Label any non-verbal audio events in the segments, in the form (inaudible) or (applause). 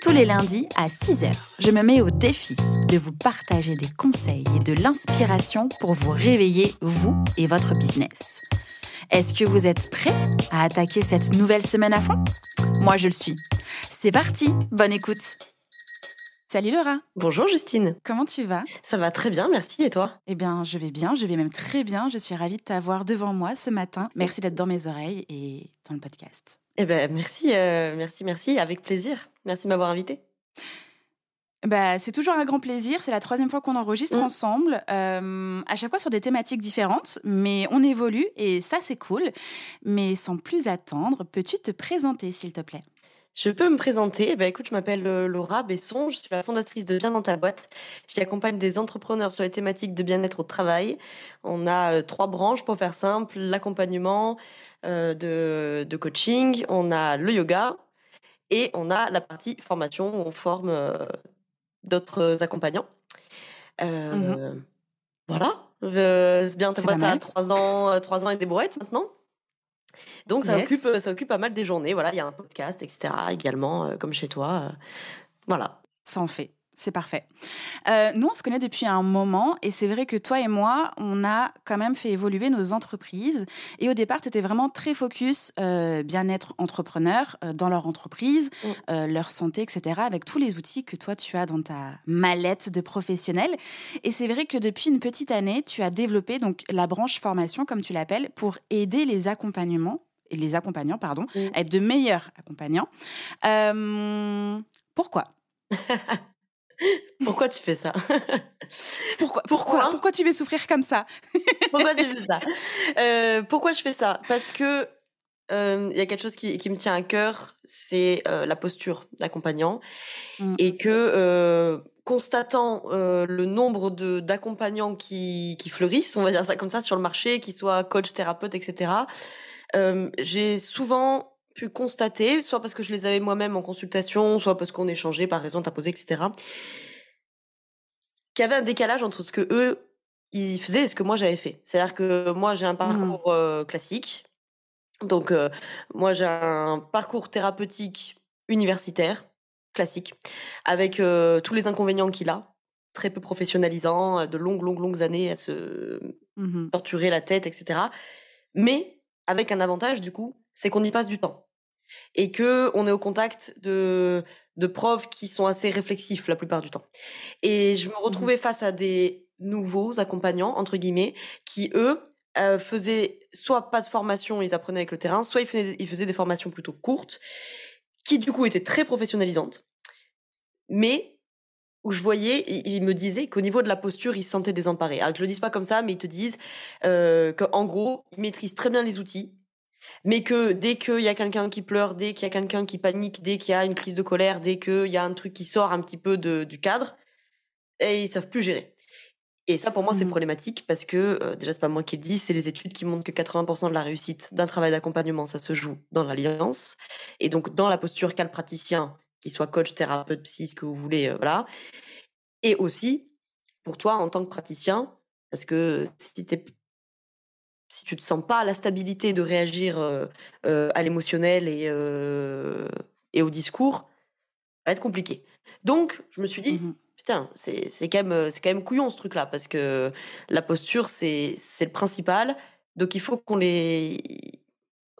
Tous les lundis à 6h, je me mets au défi de vous partager des conseils et de l'inspiration pour vous réveiller, vous et votre business. Est-ce que vous êtes prêts à attaquer cette nouvelle semaine à fond? Moi, je le suis. C'est parti, bonne écoute Salut Laura. Bonjour Justine. Comment tu vas? Ça va très bien, merci. Et toi? Eh bien, je vais bien, je vais même très bien. Je suis ravie de t'avoir devant moi ce matin. Merci d'être dans mes oreilles et dans le podcast. Eh ben, merci, euh, merci, merci. Avec plaisir. Merci de m'avoir invité. Bah, c'est toujours un grand plaisir. C'est la troisième fois qu'on enregistre Mm. ensemble, euh, à chaque fois sur des thématiques différentes, mais on évolue et ça c'est cool. Mais sans plus attendre, peux-tu te présenter s'il te plaît? Je peux me présenter. Eh ben, écoute, je m'appelle euh, Laura Besson. Je suis la fondatrice de Bien dans ta boîte. J'y accompagne des entrepreneurs sur les thématiques de bien-être au travail. On a trois branches pour faire simple l'accompagnement de, de coaching, on a le yoga et on a la partie formation où on forme euh, d'autres accompagnants. Euh, Voilà. Euh, c'est bien ça mal. trois ans, euh, trois ans et des brouettes maintenant. Donc ça Yes. occupe, euh, ça occupe pas mal des journées. Voilà, il y a un podcast, etc. également, euh, comme chez toi. euh, voilà. Ça en fait. C'est parfait. Euh, nous, on se connaît depuis un moment et c'est vrai que toi et moi, on a quand même fait évoluer nos entreprises. Et au départ, tu étais vraiment très focus euh, bien-être entrepreneur euh, dans leur entreprise, Mm. leur santé, etc., avec tous les outils que toi, tu as dans ta mallette de professionnel. Et c'est vrai que depuis une petite année, tu as développé donc la branche formation, comme tu l'appelles, pour aider les accompagnements et les accompagnants, pardon, Mm. à être de meilleurs accompagnants. Pourquoi? (laughs) Pourquoi tu fais ça? (laughs) Pourquoi, pourquoi, Pourquoi pourquoi tu veux souffrir comme ça? (laughs) Pourquoi tu fais ça? (laughs) Euh, Pourquoi je fais ça? Parce que euh, il y a quelque chose qui, qui me tient à cœur, c'est euh, la posture d'accompagnant, Mm. et que constatant le nombre d'accompagnants qui, qui fleurissent, on va dire ça comme ça, sur le marché, qui soient coach, thérapeute, etc. j'ai souvent pu constater, soit parce que je les avais moi-même en consultation, soit parce qu'on échangeait par raison posé, etc. Qu'il y avait un décalage entre ce que eux ils faisaient et ce que moi j'avais fait. C'est-à-dire que moi j'ai un parcours euh, classique, donc euh, moi j'ai un parcours thérapeutique universitaire classique, avec euh, tous les inconvénients qu'il a, très peu professionnalisant, de longues longues longues années à se Mhm. torturer la tête, etc. Mais avec un avantage du coup, c'est qu'on y passe du temps et que on est au contact de de profs qui sont assez réflexifs la plupart du temps. Et je me retrouvais face à des nouveaux accompagnants entre guillemets qui eux euh, faisaient soit pas de formation, ils apprenaient avec le terrain, soit ils faisaient, ils faisaient des formations plutôt courtes qui du coup étaient très professionnalisantes, mais où je voyais, ils me disaient qu'au niveau de la posture, ils se sentaient désemparés. Alors, ils te le disent pas comme ça, mais ils te disent euh, qu'en gros, ils maîtrisent très bien les outils, mais que dès qu'il y a quelqu'un qui pleure, dès qu'il y a quelqu'un qui panique, dès qu'il y a une crise de colère, dès qu'il y a un truc qui sort un petit peu de, du cadre, et ils savent plus gérer. Et ça, pour moi, c'est Mhm. problématique parce que, euh, déjà, c'est pas moi qui le dis, c'est les études qui montrent que 80% de la réussite d'un travail d'accompagnement, ça se joue dans l'alliance. Et donc, dans la posture qu'a le praticien, qu'il soit coach, thérapeute, psy, ce que vous voulez, euh, voilà. Et aussi, pour toi, en tant que praticien, parce que si, t'es- si tu te sens pas la stabilité de réagir euh, euh, à l'émotionnel et, euh, et au discours, ça va être compliqué. Donc, je me suis dit, Mhm. putain, c'est quand, même, quand même couillon ce truc-là, parce que la posture, c'est le principal. Donc, il faut qu'on les.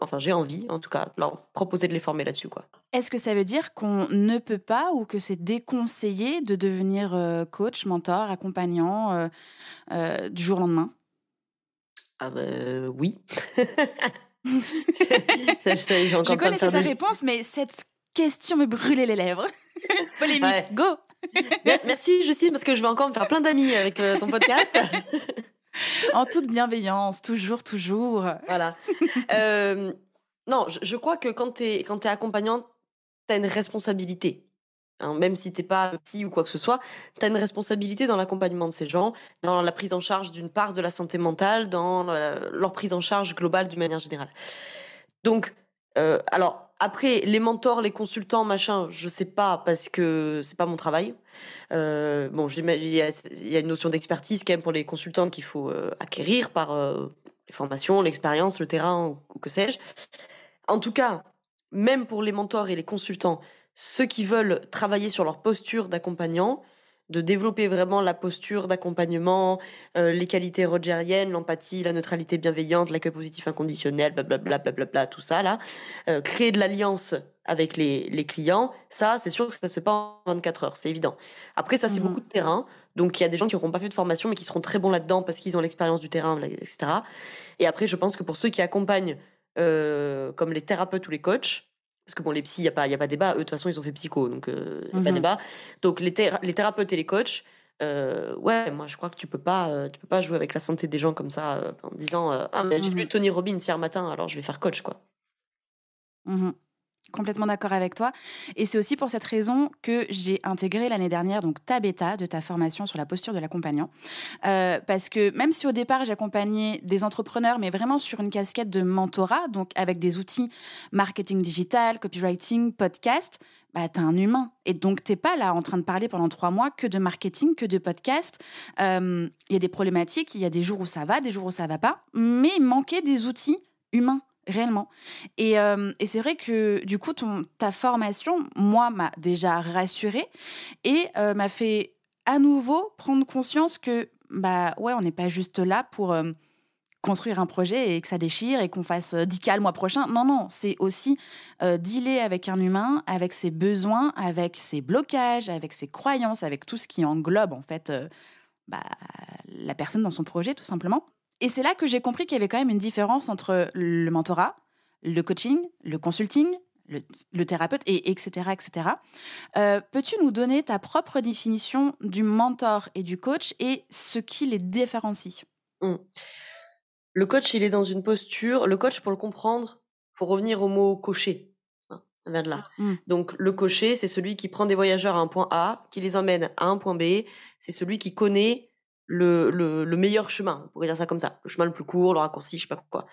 Enfin, j'ai envie, en tout cas, leur proposer de les former là-dessus, quoi. Est-ce que ça veut dire qu'on ne peut pas ou que c'est déconseillé de devenir coach, mentor, accompagnant du jour au lendemain? Ah, bah, oui. (laughs) Ça, je encore connaissais ta des- réponse, mais cette question me brûlait les lèvres. (laughs) Polémique, Ouais. go Mer- Merci, Justine, parce que je vais encore me faire plein d'amis avec euh, ton podcast. (laughs) En toute bienveillance, toujours, toujours. voilà. Euh, non, je, je crois que quand tu es, quand es accompagnante, tu as une responsabilité. Hein, même si t'es pas petit ou quoi que ce soit, tu as une responsabilité dans l'accompagnement de ces gens, dans la prise en charge d'une part de la santé mentale, dans leur prise en charge globale d'une manière générale. Donc, euh, alors après les mentors, les consultants, machin, je sais pas parce que c'est pas mon travail. Euh, bon, il y, a une notion d'expertise quand même pour les consultants qu'il faut euh, acquérir par les formations, l'expérience, le terrain ou que sais-je. En tout cas, même pour les mentors et les consultants, ceux qui veulent travailler sur leur posture d'accompagnant, de développer vraiment la posture d'accompagnement, euh, les qualités rogeriennes, l'empathie, la neutralité bienveillante, l'accueil positif inconditionnel, blablabla, bla tout ça là, euh, créer de l'alliance avec les, les clients, ça c'est sûr que ça se passe pas en 24 heures, c'est évident. Après ça c'est mmh beaucoup de terrain, donc il y a des gens qui n'auront pas fait de formation mais qui seront très bons là-dedans parce qu'ils ont l'expérience du terrain, etc. Et après je pense que pour ceux qui accompagnent euh, comme les thérapeutes ou les coachs, parce que bon, les psys, il n'y a, pas, y a pas débat. Eux, de toute façon, ils ont fait psycho, donc il euh, n'y a pas mhm. débat. Donc les, les thérapeutes et les coachs, euh, ouais, moi je crois que tu peux pas, euh, tu peux pas jouer avec la santé des gens comme ça en disant ah mais j'ai lu mhm. Tony Robbins hier matin, alors je vais faire coach quoi. Mhm. Complètement d'accord avec toi. Et c'est aussi pour cette raison que j'ai intégré l'année dernière donc ta bêta de ta formation sur la posture de l'accompagnant. Euh, parce que même si au départ j'accompagnais des entrepreneurs, mais vraiment sur une casquette de mentorat, donc avec des outils marketing digital, copywriting, podcast, bah, t'es un humain. Et donc, t'es pas là en train de parler pendant trois mois que de marketing, que de podcast. Euh, il y a des problématiques, il y a des jours où ça va, des jours où ça va pas, mais il manquait des outils humains réellement. Euh, et, c'est vrai que du coup, ton, ta formation, moi, m'a déjà rassurée et euh, m'a fait à nouveau prendre conscience que, bah ouais, on n'est pas juste là pour euh, construire un projet et que ça déchire et qu'on fasse 10 cas le mois prochain. Non, non, c'est aussi dealer avec un humain, avec ses besoins, avec ses blocages, avec ses croyances, avec tout ce qui englobe en fait bah, la personne dans son projet, tout simplement. Et c'est là que j'ai compris qu'il y avait quand même une différence entre le mentorat, le coaching, le consulting, le, thérapeute, et etc. etc. Euh, peux-tu nous donner ta propre définition du mentor et du coach et ce qui les différencie? Mmh. Le coach, il est dans une posture. Le coach, pour le comprendre, faut revenir au mot cocher. Hein, vient de là. Mmh. Donc, le cocher, c'est celui qui prend des voyageurs à un point A, qui les emmène à un point B. C'est celui qui connaît le, le, meilleur chemin, on pourrait dire ça comme ça, le chemin le plus court, le raccourci, je sais pas quoi.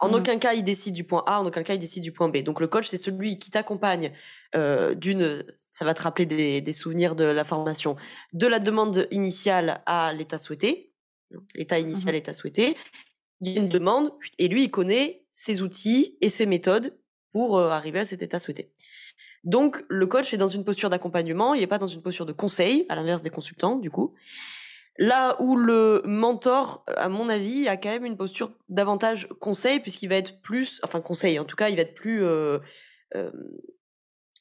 En mmh. aucun cas, il décide du point A, en aucun cas, il décide du point B. Donc le coach, c'est celui qui t'accompagne euh, d'une, ça va te rappeler des, des, souvenirs de la formation, de la demande initiale à l'état souhaité, l'état initial, mmh. l'état souhaité. Il y a une demande, et lui, il connaît ses outils et ses méthodes pour euh, arriver à cet état souhaité. Donc le coach est dans une posture d'accompagnement, il n'est pas dans une posture de conseil, à l'inverse des consultants, du coup. Là où le mentor, à mon avis, a quand même une posture davantage conseil, puisqu'il va être plus, enfin conseil, en tout cas, il va être plus, euh, euh,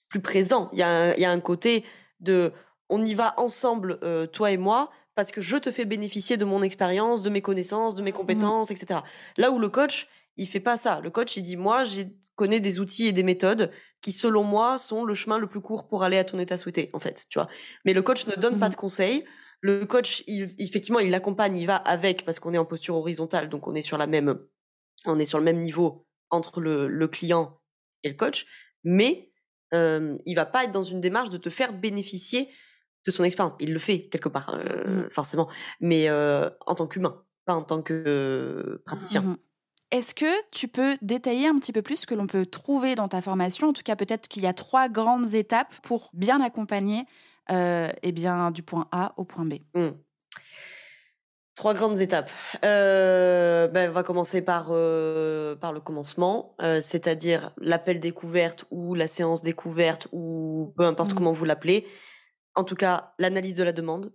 plus présent. Il y, a un, il y a un côté de, on y va ensemble, euh, toi et moi, parce que je te fais bénéficier de mon expérience, de mes connaissances, de mes mmh compétences, etc. Là où le coach, il fait pas ça. Le coach, il dit, moi, j'ai connais des outils et des méthodes qui, selon moi, sont le chemin le plus court pour aller à ton état souhaité, en fait, tu vois. Mais le coach ne donne pas mmh de conseils. Le coach, effectivement, il l'accompagne, il va avec parce qu'on est en posture horizontale, donc on est sur la même, on est sur le même niveau entre le, client et le coach, mais euh, il va pas être dans une démarche de te faire bénéficier de son expérience. Il le fait quelque part, euh, mmh. forcément, mais euh, en tant qu'humain, pas en tant que euh, praticien. Mmh Est-ce que tu peux détailler un petit peu plus ce que l'on peut trouver dans ta formation? En tout cas, peut-être qu'il y a trois grandes étapes pour bien accompagner eh bien, du point A au point B mmh. Trois grandes étapes. Euh, ben, on va commencer par, euh, par le commencement, c'est-à-dire l'appel découverte ou la séance découverte ou peu importe mmh. comment vous l'appelez. En tout cas, l'analyse de la demande.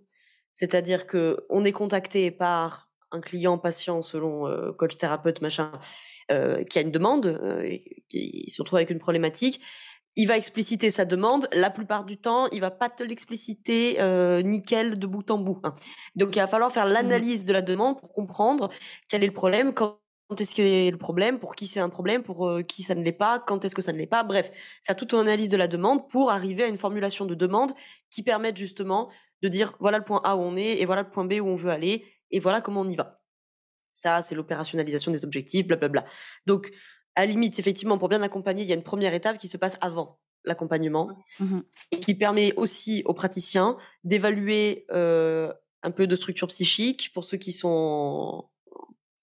C'est-à-dire que on est contacté par un client patient selon coach thérapeute machin qui a une demande, qui se retrouve avec une problématique il va expliciter sa demande. La plupart du temps, il va pas te l'expliciter euh, nickel de bout en bout. Hein. Donc, il va falloir faire mmh. l'analyse de la demande pour comprendre quel est le problème, quand est-ce qu'il a le problème, pour qui c'est un problème, pour euh, qui ça ne l'est pas, quand est-ce que ça ne l'est pas. Bref, faire toute une analyse de la demande pour arriver à une formulation de demande qui permette justement de dire voilà le point A où on est et voilà le point B où on veut aller et voilà comment on y va. Ça, c'est l'opérationnalisation des objectifs, blablabla. Donc, à limite, effectivement, pour bien accompagner, il y a une première étape qui se passe avant. l'accompagnement Mhm. et qui permet aussi aux praticiens d'évaluer euh, un peu de structure psychique pour ceux qui sont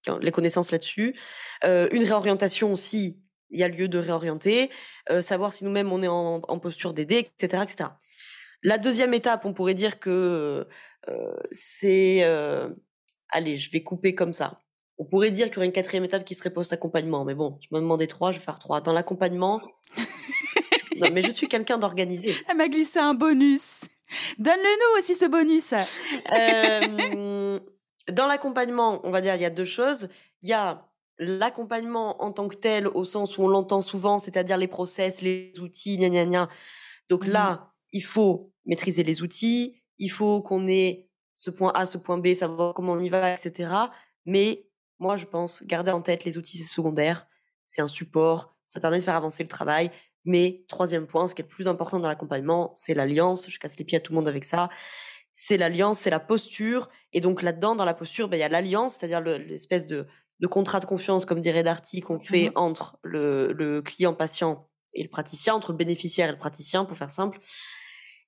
qui ont les connaissances là-dessus. Euh, une réorientation aussi, il y a lieu de réorienter, euh, savoir si nous-mêmes on est en, en posture d'aider, etc., etc. La deuxième étape, on pourrait dire que c'est, allez, je vais couper comme ça. On pourrait dire qu'il y aurait une quatrième étape qui serait post-accompagnement, mais bon, tu m'as demandé trois, je vais faire trois. Dans l'accompagnement, (laughs) non, mais je suis quelqu'un d'organisé. Elle m'a glissé un bonus. Donne-le nous aussi ce bonus. Euh, dans l'accompagnement, on va dire il y a deux choses. Il y a l'accompagnement en tant que tel, au sens où on l'entend souvent, c'est-à-dire les process, les outils, gna gna gna. Donc Mhm. là, il faut maîtriser les outils, il faut qu'on ait ce point A, ce point B, savoir comment on y va, etc. Mais moi, je pense, garder en tête les outils, c'est secondaire, c'est un support, ça permet de faire avancer le travail. Mais troisième point, ce qui est le plus important dans l'accompagnement, c'est l'alliance. Je casse les pieds à tout le monde avec ça. C'est l'alliance, c'est la posture. Et donc là-dedans, dans la posture, ben, il y a l'alliance, c'est-à-dire le- l'espèce de, de contrat de confiance, comme dirait Darty, qu'on fait Mhm. entre le, le client patient et le praticien, entre le bénéficiaire et le praticien, pour faire simple.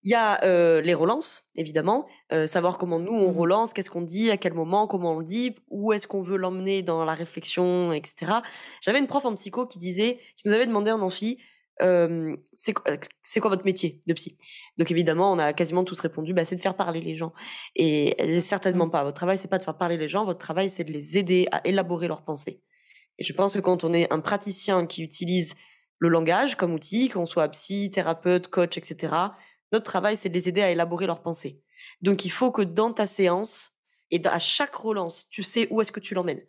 Il y a euh, les relances, évidemment, euh, savoir comment nous on Mhm. relance, qu'est-ce qu'on dit, à quel moment, comment on le dit, où est-ce qu'on veut l'emmener dans la réflexion, etc. J'avais une prof en psycho qui disait, qui nous avait demandé en amphi, euh, c'est quoi, votre métier de psy? Donc évidemment, on a quasiment tous répondu, bah, c'est de faire parler les gens. Et certainement Mhm. pas. Votre travail, c'est pas de faire parler les gens. Votre travail, c'est de les aider à élaborer leurs pensées. Et je pense que quand on est un praticien qui utilise le langage comme outil, qu'on soit psy, thérapeute, coach, etc., notre travail, c'est de les aider à élaborer leurs pensées. Donc, il faut que dans ta séance et à chaque relance, tu sais où est-ce que tu l'emmènes.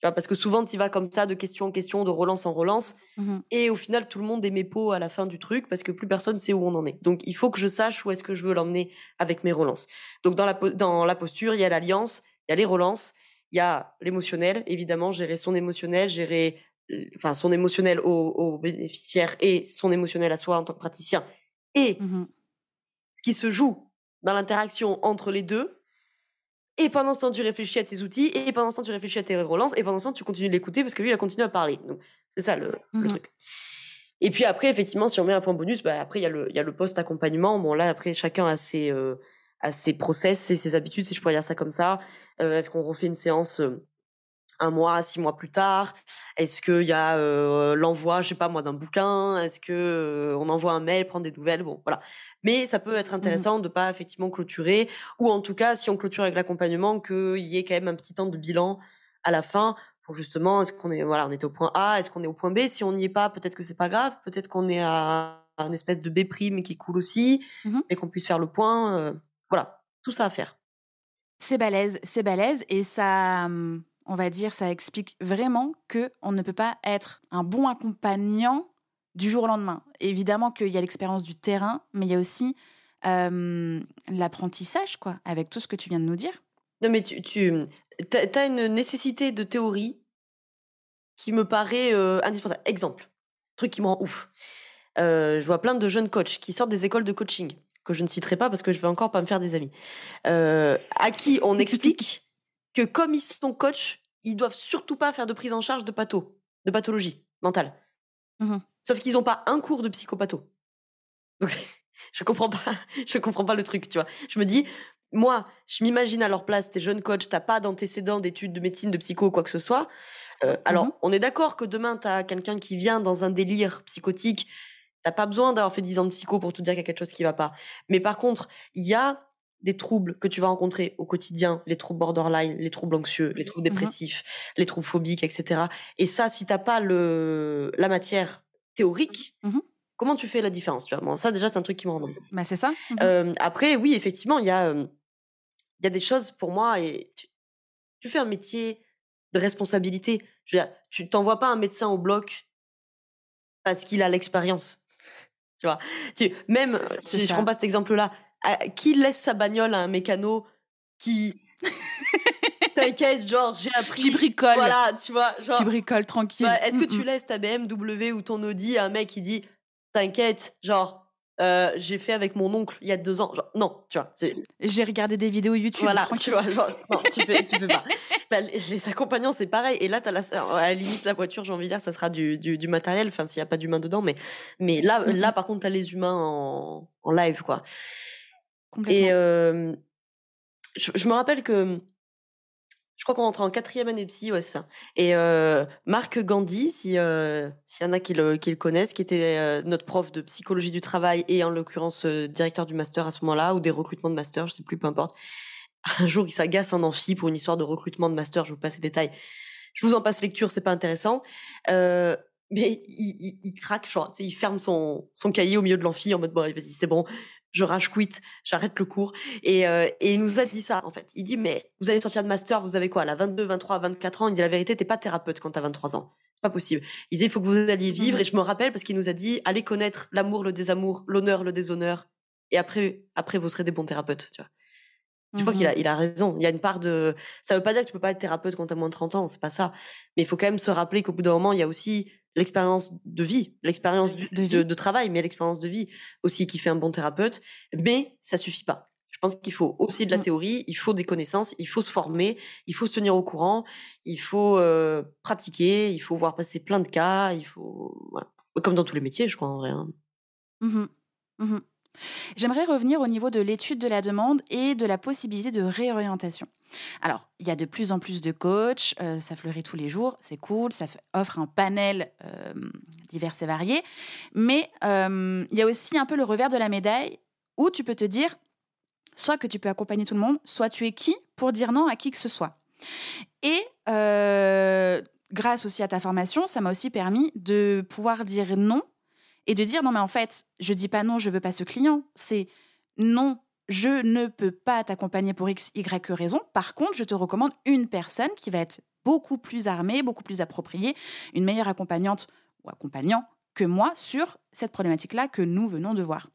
Tu vois, parce que souvent, tu vas comme ça, de question en question, de relance en relance, Mhm. et au final, tout le monde est pots à la fin du truc parce que plus personne sait où on en est. Donc, il faut que je sache où est-ce que je veux l'emmener avec mes relances. Donc, dans la, dans la posture, il y a l'alliance, il y a les relances, il y a l'émotionnel, évidemment, gérer son émotionnel, gérer enfin, son émotionnel au, au bénéficiaire et son émotionnel à soi en tant que praticien. Et Mhm. Ce qui se joue dans l'interaction entre les deux. Et pendant ce temps, tu réfléchis à tes outils, et pendant ce temps, tu réfléchis à tes relances, et pendant ce temps, tu continues de l'écouter parce que lui, il a continué à parler. Donc, c'est ça le, le Mhm. truc. Et puis après, effectivement, si on met un point bonus, bah, après, il y a le, il y a le post-accompagnement. Bon, là, après, chacun a ses, euh, a ses process ses habitudes, si je pourrais dire ça comme ça. Euh, Est-ce qu'on refait une séance euh, un mois, six mois plus tard? Est-ce qu'il y a euh, l'envoi, je sais pas moi, d'un bouquin? Est-ce que euh, on envoie un mail, prendre des nouvelles? Bon, voilà. Mais ça peut être intéressant de pas effectivement clôturer, ou en tout cas, si on clôture avec l'accompagnement, qu'il y ait quand même un petit temps de bilan à la fin pour justement, est-ce qu'on est, voilà, on était au point A, est-ce qu'on est au point B? Si on n'y est pas, peut-être que c'est pas grave, peut-être qu'on est à un espèce de B prime qui coule aussi, Mhm. et qu'on puisse faire le point. euh, voilà, tout ça à faire. C'est balèze, c'est balèze et ça, hum, on va dire, ça explique vraiment que on ne peut pas être un bon accompagnant du jour au lendemain. Évidemment qu'il y a l'expérience du terrain, mais il y a aussi euh, l'apprentissage, quoi, avec tout ce que tu viens de nous dire. Non, mais tu, tu as, une nécessité de théorie qui me paraît euh, indispensable. Exemple, truc qui me rend ouf. Euh, je vois plein de jeunes coachs qui sortent des écoles de coaching, que je ne citerai pas parce que je vais encore pas me faire des amis, à qui on (laughs) explique que comme ils sont coachs, ils doivent surtout pas faire de prise en charge de patho, de pathologie mentale. Mhm. Sauf qu'ils n'ont pas un cours de psychopatho. Donc (laughs) je comprends pas, je comprends pas le truc, tu vois. Je me dis, moi, je m'imagine à leur place, t'es jeune coach, t'as pas d'antécédents d'études de médecine, de psycho ou quoi que ce soit. Euh, alors, Mhm. on est d'accord que demain, t'as quelqu'un qui vient dans un délire psychotique, t'as pas besoin d'avoir fait 10 ans de psycho pour te dire qu'il y a quelque chose qui va pas. Mais par contre, il y a des troubles que tu vas rencontrer au quotidien, les troubles borderline, les troubles anxieux, les troubles Mhm. dépressifs, les troubles phobiques, etc. Et ça, si t'as pas le, la matière théorique, Mhm. comment tu fais la différence tu vois? Bon, Ça, déjà, c'est un truc qui me rend. Bah, c'est ça. Mhm. Euh, après, oui, effectivement, il y a, euh, y a des choses pour moi et tu, tu fais un métier de responsabilité. Je veux dire, tu t'envoies pas un médecin au bloc parce qu'il a l'expérience. Tu vois, tu, même, si je prends pas cet exemple-là, à- qui laisse sa bagnole à un mécano qui, (laughs) t'inquiète, genre, j'ai appris. Qui bricole, Voilà, tu vois, genre. qui bricole tranquille. Bah, Est-ce que Mm, tu mm. laisses ta BMW ou ton Audi à un mec qui dit T'inquiète, genre, euh, j'ai fait avec mon oncle il y a deux ans. Genre, non, tu vois. J'ai regardé des vidéos YouTube. Voilà, tu vois, genre, non, tu fais, tu fais pas. (laughs) Bah, les accompagnants, c'est pareil. Et là, as la, à la limite, la voiture, j'ai envie de dire, ça sera du, du, du matériel, enfin, s'il n'y a pas d'humain dedans. Mais, mais là, mm-hmm. là, par contre, tu as les humains en, en live, quoi. Et je, me rappelle que je crois qu'on rentre en quatrième année psy, ouais, c'est ça. Et Marc Gandhi, si s'il y en a qui le, connaissent, qui était notre prof de psychologie du travail et en l'occurrence directeur du master à ce moment-là ou des recrutements de master, je sais plus, peu importe. (laughs) Un jour, il s'agace en amphi pour une histoire de recrutement de master. Je vous passe les détails. Je vous en passe lecture, c'est pas intéressant. Mais il, il, il, craque, il ferme son, son cahier au milieu de l'amphi en mode bon, vas-y, c'est bon, je rage quitte, j'arrête le cours. Et, euh, et il nous a dit ça, en fait. Il dit, mais vous allez sortir de master, vous avez quoi, là, 22, 23, 24 ans? Il dit, la vérité, t'es pas thérapeute quand t'as 23 ans. Pas possible. Il dit, il faut que vous alliez vivre. Mhm. Et je me rappelle parce qu'il nous a dit, allez connaître l'amour, le désamour, l'honneur, le déshonneur. Et après, après, vous serez des bons thérapeutes, tu vois. Je crois qu'il a, il a raison. Il y a une part de, ça veut pas dire que tu peux pas être thérapeute quand t'as moins de 30 ans, c'est pas ça. Mais il faut quand même se rappeler qu'au bout d'un moment, il y a aussi l'expérience de vie, l'expérience de, de, travail, mais l'expérience de vie aussi qui fait un bon thérapeute. Mais ça suffit pas. Je pense qu'il faut aussi de la mmh. théorie, il faut des connaissances, il faut se former, il faut se tenir au courant, il faut euh, pratiquer, il faut voir passer plein de cas, il faut voilà. comme dans tous les métiers, je crois en vrai. Hein. Mmh mmh J'aimerais revenir au niveau de l'étude de la demande et de la possibilité de réorientation. Alors, il y a de plus en plus de coachs, euh, ça fleurit tous les jours, c'est cool, ça offre un panel euh, divers et varié, mais euh, il y a aussi un peu le revers de la médaille où tu peux te dire, soit que tu peux accompagner tout le monde, soit tu es qui pour dire non à qui que ce soit. Et grâce aussi à ta formation, ça m'a aussi permis de pouvoir dire non et de dire non mais en fait, je dis pas non, je veux pas ce client, c'est non, je ne peux pas t'accompagner pour x y raison. Par contre, je te recommande une personne qui va être beaucoup plus armée, beaucoup plus appropriée, une meilleure accompagnante ou accompagnant que moi sur cette problématique-là que nous venons de voir.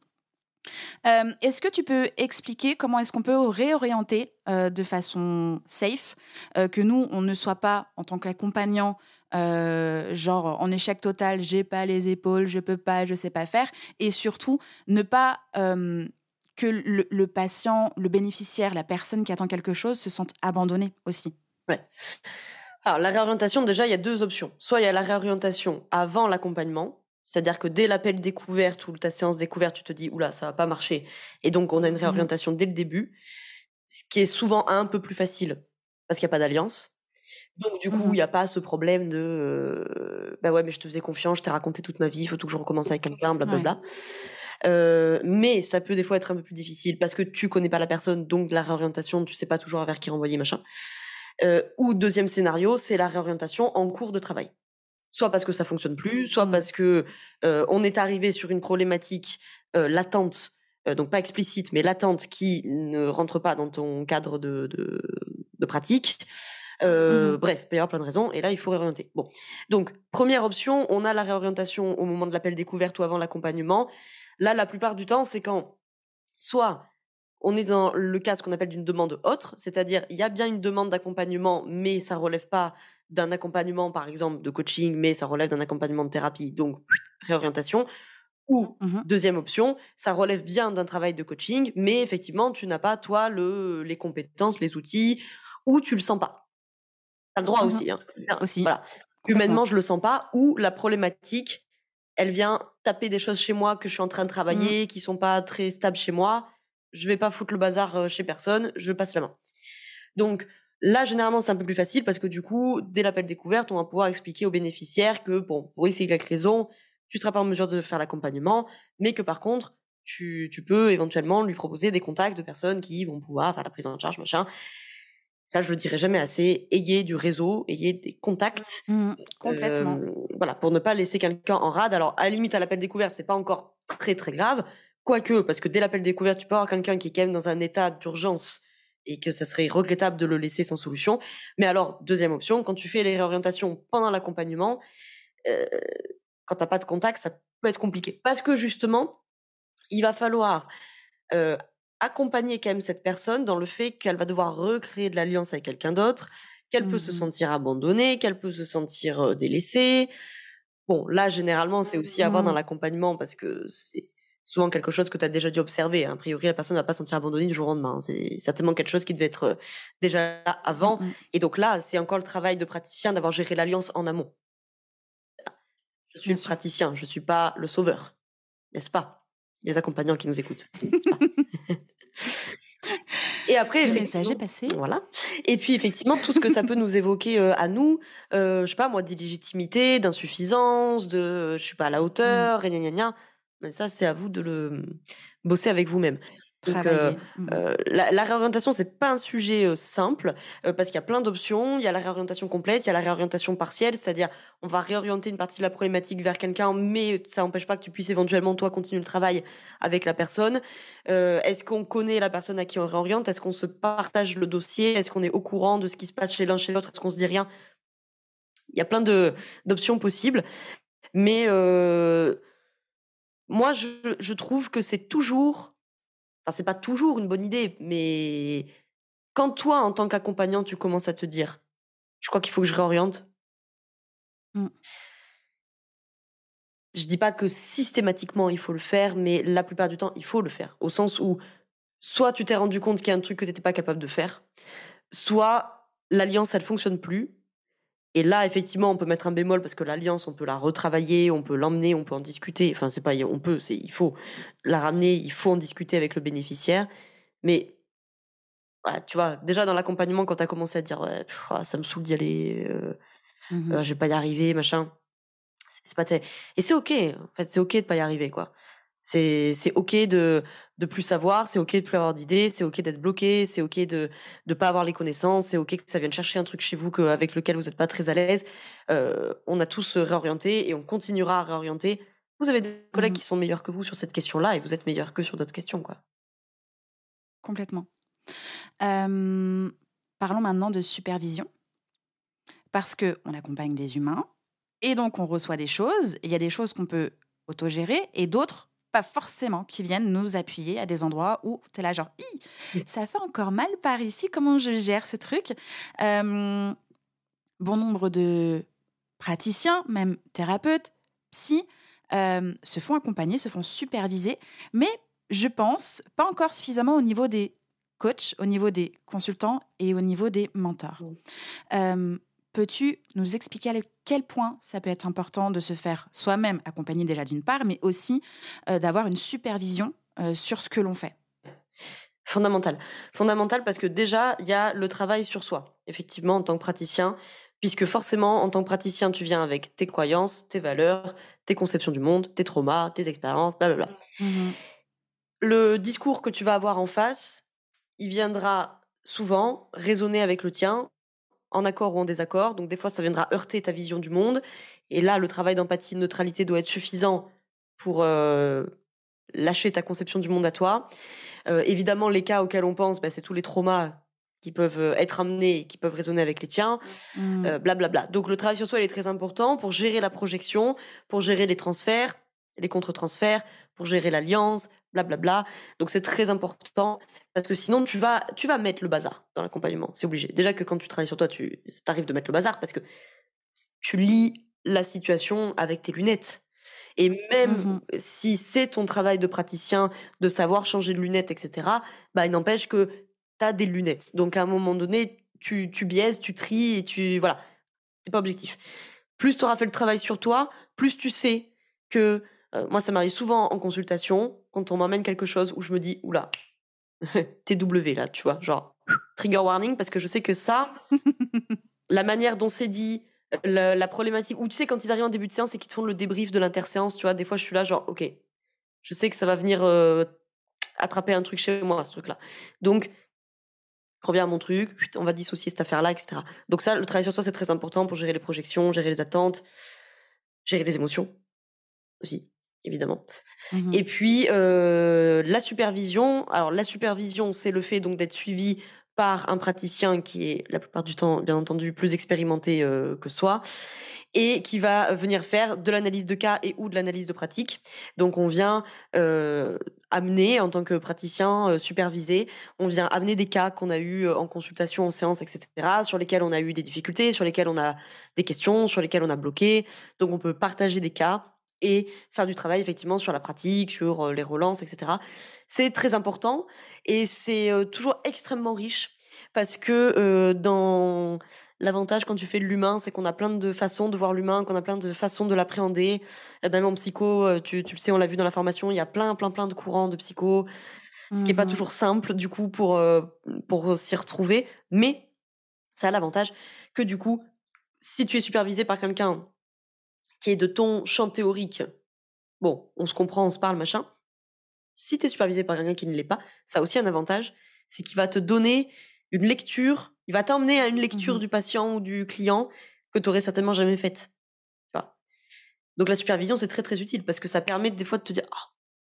Euh, est-ce que tu peux expliquer comment est-ce qu'on peut réorienter euh, de façon safe, euh, que nous, on ne soit pas, en tant qu'accompagnant, euh, genre en échec total, j'ai pas les épaules, je peux pas, je sais pas faire, et surtout ne pas euh, que le, patient, le bénéficiaire, la personne qui attend quelque chose se sente abandonné aussi. Ouais. Alors la réorientation, déjà, il y a deux options. Soit il y a la réorientation avant l'accompagnement, c'est-à-dire que dès l'appel découverte ou ta séance découverte, tu te dis oula, ça va pas marcher, et donc on a une mmh réorientation dès le début, ce qui est souvent un peu plus facile parce qu'il n'y a pas d'alliance. Donc du coup, il mmh n'y a pas ce problème de euh, bah ouais, mais je te faisais confiance, je t'ai raconté toute ma vie, il faut toujours recommencer avec quelqu'un, blablabla. Euh, mais ça peut des fois être un peu plus difficile parce que tu connais pas la personne, donc la réorientation, tu sais pas toujours vers qui renvoyer, machin. Euh, ou deuxième scénario, c'est la réorientation en cours de travail. Soit parce que ça fonctionne plus, soit mmh. parce que euh, on est arrivé sur une problématique latente, donc pas explicite, mais latente, qui ne rentre pas dans ton cadre de, de, de pratique. Euh, mmh. Bref, il peut y avoir plein de raisons. Et là, il faut réorienter. Bon. Donc, première option, on a la réorientation au moment de l'appel découverte ou avant l'accompagnement. Là, la plupart du temps, c'est quand soit on est dans le cas ce qu'on appelle d'une demande autre, c'est-à-dire il y a bien une demande d'accompagnement, mais ça relève pas d'un accompagnement, par exemple, de coaching, mais ça relève d'un accompagnement de thérapie, donc réorientation. Ou mmh deuxième option, ça relève bien d'un travail de coaching, mais effectivement, tu n'as pas toi le les compétences, les outils, ou tu le sens pas. T'as le droit mmh aussi. Hein. Aussi. Voilà. Humainement, je le sens pas. Ou la problématique, elle vient taper des choses chez moi que je suis en train de travailler, mmh. qui sont pas très stables chez moi. Je vais pas foutre le bazar chez personne. Je passe la main. Donc là, généralement, c'est un peu plus facile parce que du coup, dès l'appel découverte, on va pouvoir expliquer aux bénéficiaires que bon, pour X y raison, tu seras pas en mesure de faire l'accompagnement, mais que par contre, tu, tu peux éventuellement lui proposer des contacts de personnes qui vont pouvoir faire la prise en charge, machin. Ça, je le dirai jamais assez. Ayez du réseau, ayez des contacts. Mmh, complètement. Euh, voilà, pour ne pas laisser quelqu'un en rade. Alors, à la limite, à l'appel découverte, c'est pas encore très très grave. Quoique, parce que dès l'appel découverte, tu peux avoir quelqu'un qui est quand même dans un état d'urgence et que ça serait regrettable de le laisser sans solution. Mais alors, deuxième option, quand tu fais les réorientations pendant l'accompagnement, euh, quand t'as pas de contact, ça peut être compliqué. Parce que justement, il va falloir euh, accompagner quand même cette personne dans le fait qu'elle va devoir recréer de l'alliance avec quelqu'un d'autre, qu'elle peut se mmh sentir abandonnée, qu'elle peut se sentir délaissée. Bon, là, généralement, c'est aussi avoir dans mmh. l'accompagnement parce que c'est souvent quelque chose que tu as déjà dû observer. A priori, la personne ne va pas se sentir abandonnée du jour au lendemain. C'est certainement quelque chose qui devait être déjà là avant. Mm, mm. Et donc là, c'est encore le travail de praticien d'avoir géré l'alliance en amont. Je suis Bien le sûr. praticien, je suis pas le sauveur, n'est-ce pas? Les accompagnants qui nous écoutent. n'est-ce pas? (laughs) Et après, Le message est passé. Voilà. Et puis effectivement, tout ce que ça peut nous évoquer euh, à nous, euh, je sais pas moi, d'illégitimité, d'insuffisance, de je suis pas à la hauteur, et gna gna gna. Mais ça, c'est à vous de le bosser avec vous-même. Donc, euh, Travailler. Mm. euh, la, la réorientation, c'est pas un sujet euh, simple euh, parce qu'il y a plein d'options. Il y a la réorientation complète, il y a la réorientation partielle, c'est-à-dire on va réorienter une partie de la problématique vers quelqu'un, mais ça n'empêche pas que tu puisses éventuellement toi continuer le travail avec la personne. Est-ce qu'on connaît la personne à qui on réoriente? Est-ce qu'on se partage le dossier? Est-ce qu'on est au courant de ce qui se passe chez l'un chez l'autre? Est-ce qu'on se dit rien? Il y a plein de d'options possibles, mais moi je, je trouve que c'est toujours Enfin, c'est pas toujours une bonne idée, mais quand toi, en tant qu'accompagnant, tu commences à te dire, je crois qu'il faut que je réoriente. Mm. Je dis pas que systématiquement il faut le faire, mais la plupart du temps, il faut le faire. Au sens où, soit tu t'es rendu compte qu'il y a un truc que tu n'étais pas capable de faire, soit l'alliance, elle fonctionne plus. Et là, effectivement, on peut mettre un bémol parce que l'alliance, on peut la retravailler, on peut l'emmener, on peut en discuter. Enfin, c'est pas, on peut, c'est, il faut la ramener, il faut en discuter avec le bénéficiaire. Mais, tu vois, déjà dans l'accompagnement, quand tu as commencé à dire, ouais, pff, ah, ça me saoule d'y aller, euh, euh, je vais pas y arriver, machin. C'est- C'est pas très... Et c'est ok, en fait, c'est ok de pas y arriver, quoi. C'est c'est ok de de plus savoir, c'est ok de plus avoir d'idées, c'est ok d'être bloqué, c'est ok de de pas avoir les connaissances, c'est ok que ça vienne chercher un truc chez vous que, avec lequel vous n'êtes pas très à l'aise. Euh, on a tous réorienté et on continuera à réorienter. Vous avez des collègues Mhm. qui sont meilleurs que vous sur cette question-là et vous êtes meilleurs que sur d'autres questions, quoi. Complètement. Euh, parlons maintenant de supervision. Parce qu'on accompagne des humains et donc on reçoit des choses. Il y a des choses qu'on peut autogérer et d'autres pas forcément qui viennent nous appuyer à des endroits où tu es là genre ça fait encore mal par ici comment je gère ce truc? Euh, bon nombre de praticiens même thérapeutes psy euh, se font accompagner se font superviser mais je pense pas encore suffisamment au niveau des coachs au niveau des consultants et au niveau des mentors. Euh, Peux-tu nous expliquer à quel point ça peut être important de se faire soi-même accompagner déjà d'une part, mais aussi euh, d'avoir une supervision euh, sur ce que l'on fait Fondamental. Fondamental parce que déjà, il y a le travail sur soi, effectivement, en tant que praticien, puisque forcément, en tant que praticien, tu viens avec tes croyances, tes valeurs, tes conceptions du monde, tes traumas, tes expériences, blablabla. Le discours que tu vas avoir en face, il viendra souvent résonner avec le tien, en accord ou en désaccord. Donc des fois, ça viendra heurter ta vision du monde. Et là, le travail d'empathie, de neutralité doit être suffisant pour euh, lâcher ta conception du monde à toi. Euh, évidemment, les cas auxquels on pense, bah, c'est tous les traumas qui peuvent euh, être amenés et qui peuvent résonner avec les tiens, euh, blablabla. Donc le travail sur soi, il est très important pour gérer la projection, pour gérer les transferts, les contre-transferts, pour gérer l'alliance, blablabla. Donc c'est très important parce que sinon tu vas tu vas mettre le bazar dans l'accompagnement, c'est obligé. Déjà que quand tu travailles sur toi, tu t'arrives de mettre le bazar parce que tu lis la situation avec tes lunettes. Et même Mhm. si c'est ton travail de praticien de savoir changer de lunettes, etc., bah, il n'empêche que tu as des lunettes. Donc à un moment donné, tu, tu biaises, tu tries et tu. Voilà. C'est pas objectif. Plus tu auras fait le travail sur toi, plus tu sais que. euh, moi, ça m'arrive souvent en consultation, quand on m'emmène quelque chose où je me dis, oula, (laughs) TW là, tu vois, genre, trigger warning, parce que je sais que ça, (laughs) la manière dont c'est dit, la, la problématique, ou tu sais, quand ils arrivent en début de séance et qu'ils te font le débrief de l'interséance, tu vois, des fois, je suis là, genre, ok, je sais que ça va venir euh, attraper un truc chez moi, ce truc-là. Donc, je reviens à mon truc, on va dissocier cette affaire-là, etc. Donc ça, le travail sur soi, c'est très important pour gérer les projections, gérer les attentes, gérer les émotions aussi, évidemment. Mhm. Et puis euh, la supervision. Alors la supervision, c'est le fait donc d'être suivi par un praticien qui est la plupart du temps, bien entendu, plus expérimenté euh, que soi et qui va venir faire de l'analyse de cas et ou de l'analyse de pratique. Donc on vient euh, amener en tant que praticien euh, supervisé, on vient amener des cas qu'on a eu en consultation, en séance, etc., sur lesquels on a eu des difficultés, sur lesquels on a des questions, sur lesquels on a bloqué. Donc on peut partager des cas et faire du travail effectivement sur la pratique, sur les relances, etc. C'est très important et c'est toujours extrêmement riche parce que dans l'avantage quand tu fais de l'humain, c'est qu'on a plein de façons de voir l'humain, qu'on a plein de façons de l'appréhender. Même en psycho, tu, tu le sais, on l'a vu dans la formation, il y a plein, plein, plein de courants de psycho, ce qui n'est pas mmh toujours simple du coup pour, pour s'y retrouver, mais ça a l'avantage que du coup, si tu es supervisé par quelqu'un qui est de ton champ théorique, bon, on se comprend, on se parle, machin. Si tu es supervisé par quelqu'un qui ne l'est pas, ça a aussi un avantage, c'est qu'il va te donner une lecture, il va t'emmener à une lecture mmh du patient ou du client que tu aurais certainement jamais faite. Donc la supervision, c'est très très utile parce que ça permet des fois de te dire oh,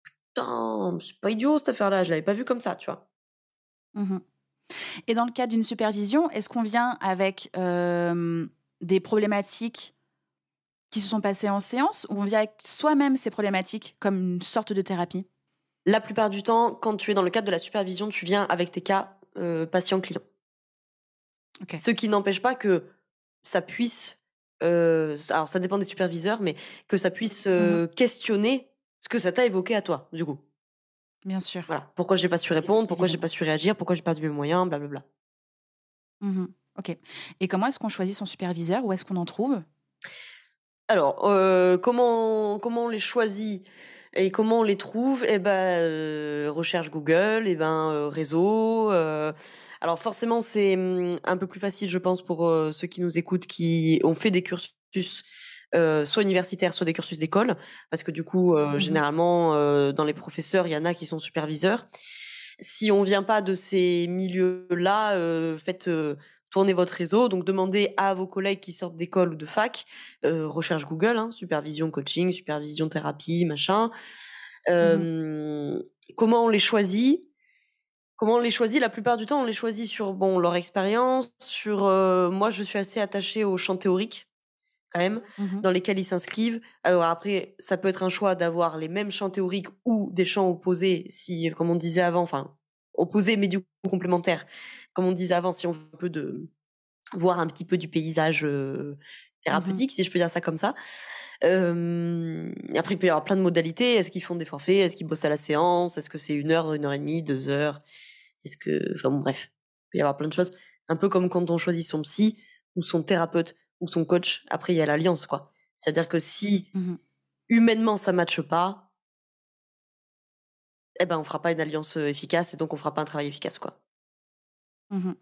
putain, c'est pas idiot cette affaire-là, je l'avais pas vu comme ça, tu vois. Mmh Et dans le cas d'une supervision, est-ce qu'on vient avec des problématiques qui se sont passées en séance ou on vient avec soi-même ces problématiques comme une sorte de thérapie La plupart du temps, quand tu es dans le cadre de la supervision, tu viens avec tes cas euh, patient-client. Ce qui n'empêche pas que ça puisse, euh, alors ça dépend des superviseurs, mais que ça puisse euh, mmh questionner ce que ça t'a évoqué à toi, du coup. Bien sûr. Voilà. Pourquoi j'ai pas su répondre, pourquoi j'ai pas su réagir, pourquoi j'ai perdu mes moyens, blablabla. Mmh ok. Et comment est-ce qu'on choisit son superviseur? Où est-ce qu'on en trouve? Alors, euh, comment, comment on les choisit et comment on les trouve? Eh ben, euh, recherche Google, et eh ben euh, réseau. alors forcément, c'est hum, un peu plus facile, je pense, pour ceux qui nous écoutent, qui ont fait des cursus soit universitaires, soit des cursus d'école, parce que du coup, mmh généralement, dans les professeurs, il y en a qui sont superviseurs. Si on vient pas de ces milieux-là, faites tournez votre réseau, donc demandez à vos collègues qui sortent d'école ou de fac, euh, recherche Google, hein, supervision coaching, supervision thérapie, machin. Mmh euh, Comment on les choisit? Comment on les choisit? La plupart du temps, on les choisit sur bon leur expérience, sur euh, moi je suis assez attachée aux champs théoriques quand même, mmh dans lesquels ils s'inscrivent. Alors après, ça peut être un choix d'avoir les mêmes champs théoriques ou des champs opposés, si, comme on disait avant, enfin opposés mais du coup complémentaires comme on disait avant, si on veut un peu de voir un petit peu du paysage mmh thérapeutique, si je peux dire ça comme ça. après, il peut y avoir plein de modalités. Est-ce qu'ils font des forfaits? Est-ce qu'ils bossent à la séance? Est-ce que c'est une heure, une heure et demie, deux heures? Est-ce que, enfin bon, bref, il peut y avoir plein de choses. Un peu comme quand on choisit son psy ou son thérapeute ou son coach. Après, il y a l'alliance, quoi. C'est-à-dire que si mmh humainement ça matche pas, eh ben on fera pas une alliance efficace et donc on fera pas un travail efficace, quoi. Mmh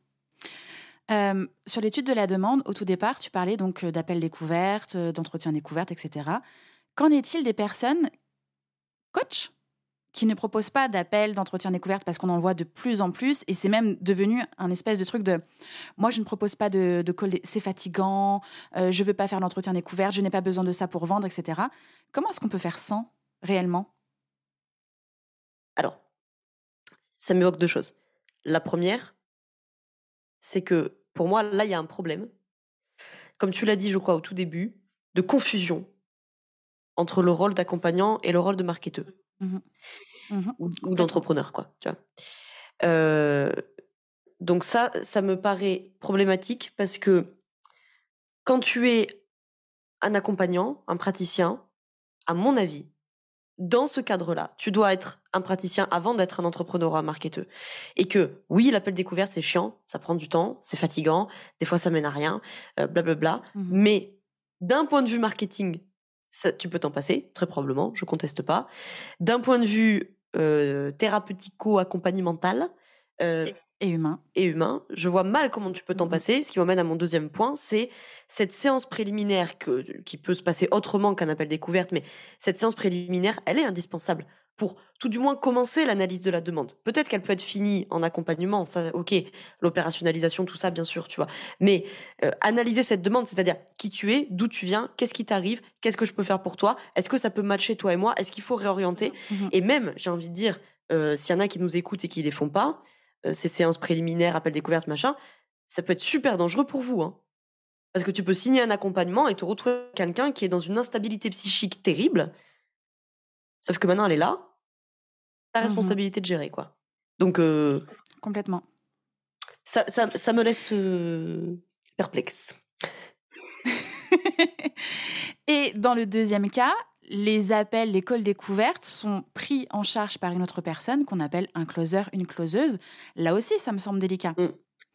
sur l'étude de la demande, au tout départ, tu parlais donc d'appels découvertes, d'entretien découverte, etc. Qu'en est-il des personnes coach qui ne proposent pas d'appels, d'entretien découverte parce qu'on en voit de plus en plus et c'est même devenu un espèce de truc de moi je ne propose pas de, de c'est fatigant, je je veux pas faire l'entretien découverte, je n'ai pas besoin de ça pour vendre, etc. Comment est-ce qu'on peut faire sans réellement? Alors, ça m'évoque deux choses. La première, c'est que pour moi, là, il y a un problème. Comme tu l'as dit, je crois, au tout début, de confusion entre le rôle d'accompagnant et le rôle de marketeur mmh mmh ou, d'entrepreneur, quoi. Tu vois? Euh, donc ça, ça me paraît problématique parce que quand tu es un accompagnant, un praticien, à mon avis, dans ce cadre-là, tu dois être un praticien avant d'être un entrepreneur ou un marketeur. Et que, oui, l'appel découvert, c'est chiant, ça prend du temps, c'est fatigant, des fois ça mène à rien, blablabla. Euh, bla, mmh Mais d'un point de vue marketing, ça, tu peux t'en passer, très probablement, je conteste pas. D'un point de vue euh, thérapeutico-accompagnemental, euh, et humain. Et humain. Je vois mal comment tu peux t'en mmh passer. Ce qui m'amène à mon deuxième point, c'est cette séance préliminaire que, qui peut se passer autrement qu'un appel découverte, mais cette séance préliminaire, elle est indispensable pour tout du moins commencer l'analyse de la demande. Peut-être qu'elle peut être finie en accompagnement, ça, ok, l'opérationnalisation, tout ça, bien sûr, tu vois. Mais euh, analyser cette demande, c'est-à-dire qui tu es, d'où tu viens, qu'est-ce qui t'arrive, qu'est-ce que je peux faire pour toi, est-ce que ça peut matcher toi et moi, est-ce qu'il faut réorienter? Mmh Et même, j'ai envie de dire, euh, s'il y en a qui nous écoutent et qui les font pas, ces séances préliminaires, appels découvertes, machin, ça peut être super dangereux pour vous. Hein. Parce que tu peux signer un accompagnement et te retrouver quelqu'un qui est dans une instabilité psychique terrible. Sauf que maintenant, elle est là. Ta mmh responsabilité de gérer, quoi. Donc. Euh, Complètement. Ça, ça, ça, me laisse euh, perplexe. (laughs) et dans le deuxième cas, les appels, les calls découvertes sont pris en charge par une autre personne qu'on appelle un closer, une closeuse. Là aussi, ça me semble délicat. Mm.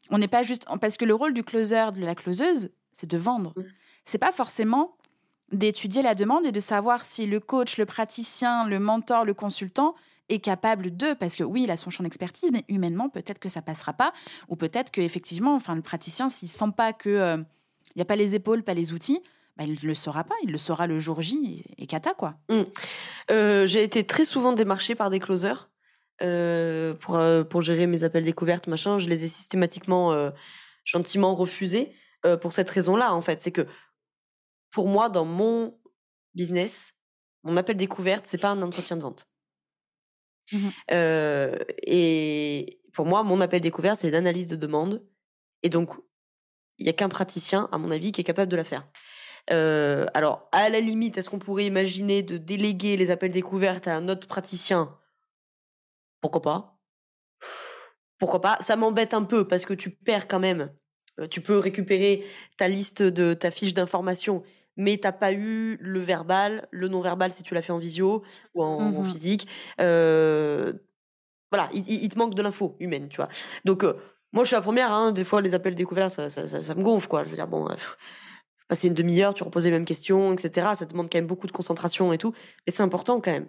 On n'est pas juste parce que le rôle du closer, de la closeuse, c'est de vendre. Mm. C'est pas forcément d'étudier la demande et de savoir si le coach, le praticien, le mentor, le consultant est capable de, parce que oui, il a son champ d'expertise, mais humainement, peut-être que ça passera pas, ou peut-être que effectivement, enfin, le praticien, s'il sent pas que euh, il n'y a pas les épaules, pas les outils, bah, il ne le saura pas, il le saura le jour J et cata quoi. Euh, j'ai été très souvent démarchée par des closers euh, pour, euh, pour gérer mes appels découvertes, machin. Je les ai systématiquement, gentiment refusés pour cette raison-là, en fait. C'est que pour moi, dans mon business, mon appel découverte, c'est pas un entretien de vente. Euh, et pour moi, mon appel découverte, c'est l'analyse de demande. Et donc, il y a qu'un praticien, à mon avis, qui est capable de la faire. Euh, alors, à la limite, est-ce qu'on pourrait imaginer de déléguer les appels découvertes à un autre praticien? Pourquoi pas? Pourquoi pas? Ça m'embête un peu parce que tu perds quand même. Euh, tu peux récupérer ta liste de ta fiche d'information, mais t'as pas eu le verbal, le non-verbal si tu l'as fait en visio ou en, en Mhm. physique. Euh, voilà, il, te manque de l'info humaine, tu vois. Donc, moi, je suis la première. Hein, des fois, les appels découverts, ça, ça, ça, ça me gonfle, quoi. Je veux dire, bon, passer une demi-heure, tu reposes les mêmes questions, etc. Ça demande quand même beaucoup de concentration et tout. Mais c'est important quand même.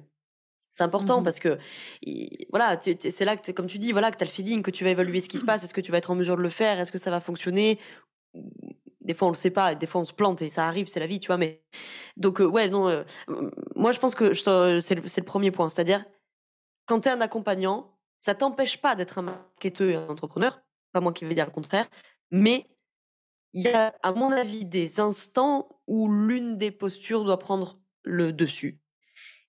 C'est important Mhm. parce que il- voilà, c'est là que, comme tu dis, voilà, que tu as le feeling, que tu vas évaluer ce qui se passe. Est-ce que tu vas être en mesure de le faire? Est-ce que ça va fonctionner? Des fois, on le sait pas. Des fois, on se plante et ça arrive, c'est la vie, tu vois. Mais donc, euh, ouais, non. euh, moi, je pense que le, c'est le premier point. C'est-à-dire, quand tu es un accompagnant, ça t'empêche pas d'être un marketeur et un entrepreneur. Pas moi qui vais dire le contraire. Mais il y a, à mon avis, des instants où l'une des postures doit prendre le dessus.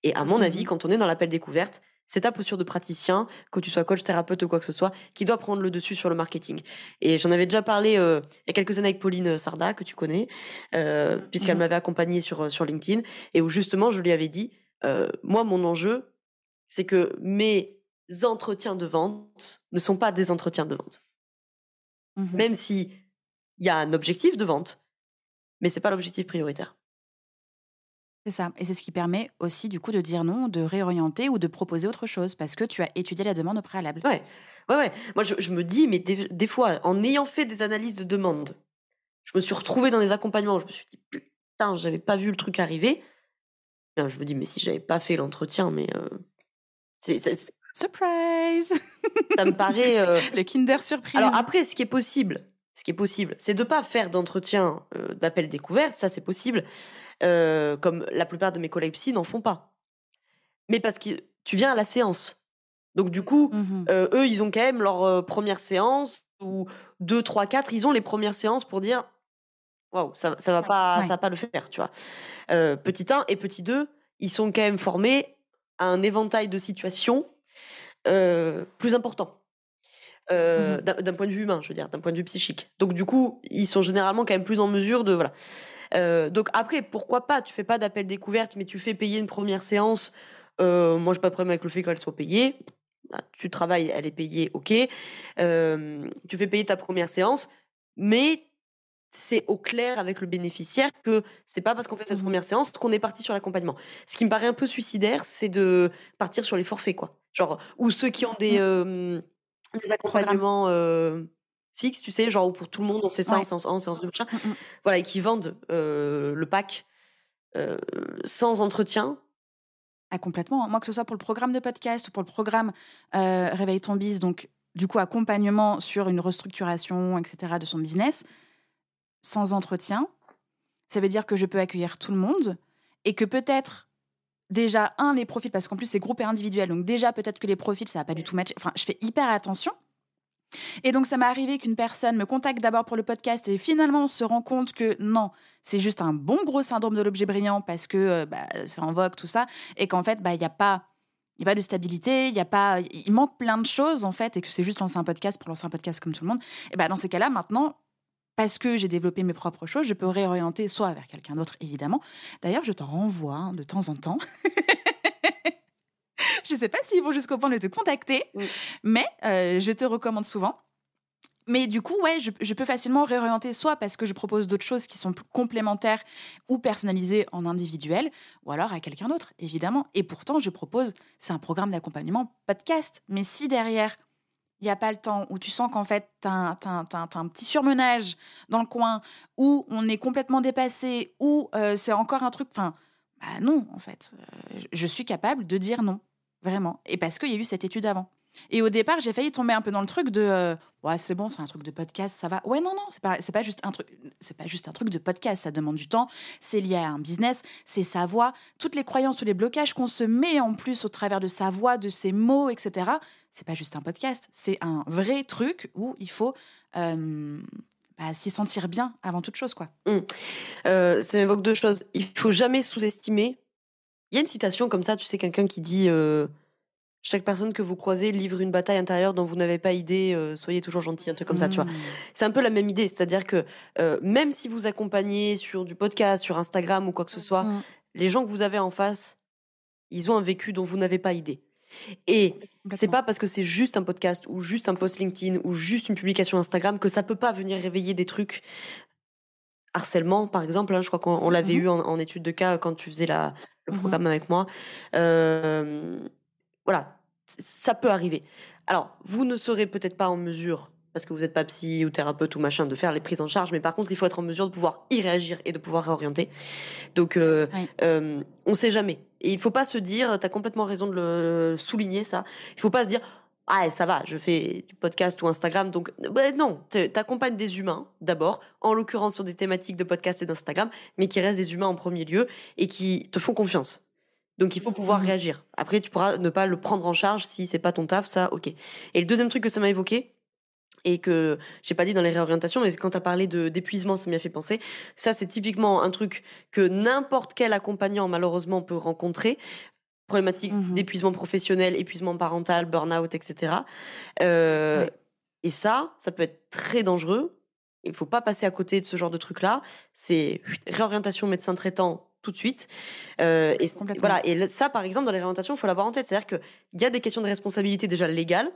Et à mon avis, quand on est dans l'appel découverte, c'est ta posture de praticien, que tu sois coach, thérapeute ou quoi que ce soit, qui doit prendre le dessus sur le marketing. Et j'en avais déjà parlé euh, il y a quelques années avec Pauline Sarda, que tu connais, euh, puisqu'elle Mhm. m'avait accompagnée sur, euh, sur LinkedIn, et où justement, je lui avais dit, euh, moi, mon enjeu, c'est que mes entretiens de vente ne sont pas des entretiens de vente. Mhm. Même si il y a un objectif de vente, mais c'est pas l'objectif prioritaire. C'est ça. Et c'est ce qui permet aussi, du coup, de dire non, de réorienter ou de proposer autre chose parce que tu as étudié la demande au préalable. Ouais, ouais, ouais. Moi, je, je me dis, mais des, des fois, en ayant fait des analyses de demande, je me suis retrouvée dans des accompagnements. Je me suis dit, putain, j'avais pas vu le truc arriver. Je me dis, mais si j'avais pas fait l'entretien, mais euh, Surprise ça me paraît. euh, (laughs) Le Kinder Surprise. Alors après, ce qui est possible, ce qui est possible, c'est de pas faire d'entretien euh, d'appel découverte, ça c'est possible, euh, comme la plupart de mes collègues psy n'en font pas. Mais parce que tu viens à la séance. Donc du coup, Mhm. euh, eux, ils ont quand même leur première séance, ou deux, trois, quatre, ils ont les premières séances pour dire waouh, ça, ça va pas, Ouais. ça va pas le faire, tu vois. Petit 1 et petit 2, ils sont quand même formés à un éventail de situations plus important. Euh, Mhm. d'un point de vue humain, je veux dire, d'un point de vue psychique. Donc du coup, ils sont généralement quand même plus en mesure de voilà. Euh, donc après, pourquoi pas? Tu fais pas d'appel découverte, mais tu fais payer une première séance. Euh, moi, j'ai pas de problème avec le fait qu'elle soit payée. Là, Tu travailles, elle est payée, ok. Euh, tu fais payer ta première séance, mais c'est au clair avec le bénéficiaire que c'est pas parce qu'on fait cette Mhm. première séance qu'on est parti sur l'accompagnement. Ce qui me paraît un peu suicidaire, c'est de partir sur les forfaits, quoi. Genre, ou ceux qui ont des, euh, des accompagnements euh, fixes, tu sais, genre où pour tout le monde on fait ça en séance 1, séance 2, machin. Mhm. Voilà, et qui vendent euh, le pack euh, sans entretien. Ah, complètement. Moi, que ce soit pour le programme de podcast ou pour le programme Réveille ton biz, donc du coup, accompagnement sur une restructuration, etc., de son business, sans entretien, ça veut dire que je peux accueillir tout le monde et que peut-être, déjà, un, les profils, parce qu'en plus, c'est groupe et individuel, donc déjà, peut-être que les profils, ça va pas du tout matcher. Enfin, je fais hyper attention. Et donc, ça m'est arrivé qu'une personne me contacte d'abord pour le podcast et finalement on se rend compte que non, c'est juste un bon gros syndrome de l'objet brillant parce que euh, bah, tout ça, et qu'en fait, bah, il n'y a pas. Il a pas de stabilité, il y a pas, il manque plein de choses en fait, et que c'est juste lancer un podcast pour lancer un podcast comme tout le monde. Et ben dans ces cas-là, maintenant, parce que j'ai développé mes propres choses, je peux réorienter soit vers quelqu'un d'autre, évidemment. D'ailleurs, je t'en renvoie hein, de temps en temps. (laughs) je sais pas s'ils vont jusqu'au point de te contacter, Oui. mais euh, je te recommande souvent. mais du coup, ouais, je, je peux facilement réorienter soit parce que je propose d'autres choses qui sont plus complémentaires ou personnalisées en individuel, ou alors à quelqu'un d'autre, évidemment. Et pourtant, je propose, c'est un programme d'accompagnement podcast. Mais si derrière, il n'y a pas le temps, où tu sens qu'en fait, tu as, un petit surmenage dans le coin, où on est complètement dépassé, ou euh, c'est encore un truc. Enfin, bah non, en fait. Euh, je suis capable de dire non, vraiment. Et parce qu'il y a eu cette étude avant. Et au départ, j'ai failli tomber un peu dans le truc de euh, ouais, c'est bon, c'est un truc de podcast, ça va. Ouais, non, non, c'est pas, c'est pas juste un truc, c'est pas juste un truc de podcast, ça demande du temps, c'est lié à un business, c'est sa voix, toutes les croyances, tous les blocages qu'on se met en plus au travers de sa voix, de ses mots, etc. C'est pas juste un podcast, c'est un vrai truc où il faut euh, bah, s'y sentir bien avant toute chose, quoi. Mmh. Euh, ça m'évoque deux choses. Il faut jamais sous-estimer. Il y a une citation comme ça, tu sais, quelqu'un qui dit. Chaque personne que vous croisez livre une bataille intérieure dont vous n'avez pas idée, euh, soyez toujours gentil, un truc comme ça, tu vois. Mmh. C'est un peu la même idée, c'est-à-dire que euh, même si vous accompagnez sur du podcast, sur Instagram ou quoi que ce soit, Mmh. les gens que vous avez en face, ils ont un vécu dont vous n'avez pas idée. Et c'est pas parce que c'est juste un podcast ou juste un post LinkedIn ou juste une publication Instagram que ça peut pas venir réveiller des trucs. Harcèlement, par exemple, hein, je crois qu'on on l'avait Mhm. eu en, en étude de cas quand tu faisais la, le programme avec moi. Euh, voilà, ça peut arriver. Alors, vous ne serez peut-être pas en mesure, parce que vous n'êtes pas psy ou thérapeute ou machin, de faire les prises en charge, mais par contre, il faut être en mesure de pouvoir y réagir et de pouvoir réorienter. Donc, euh, Oui. euh, on ne sait jamais. Et il faut pas se dire, tu as complètement raison de le souligner, ça. Il faut pas se dire, ah, ça va, je fais du podcast ou Instagram, donc ouais, non, tu accompagnes des humains d'abord, en l'occurrence sur des thématiques de podcast et d'Instagram, mais qui restent des humains en premier lieu et qui te font confiance. Donc il faut pouvoir Mhm. réagir. Après, tu pourras ne pas le prendre en charge si c'est pas ton taf, ça, ok. Et le deuxième truc que ça m'a évoqué, et que j'ai pas dit dans les réorientations, mais quand tu as parlé de d'épuisement, ça m'y a fait penser. Ça, c'est typiquement un truc que n'importe quel accompagnant, malheureusement, peut rencontrer. Problématique Mhm. d'épuisement professionnel, épuisement parental, burn-out, etc. Euh. Et ça, ça peut être très dangereux. Il faut pas passer à côté de ce genre de truc-là. C'est réorientation médecin traitant tout de suite. Euh, et voilà. Et ça, par exemple, dans les réorientations, il faut l'avoir en tête. C'est-à-dire qu'il y a des questions de responsabilité déjà légales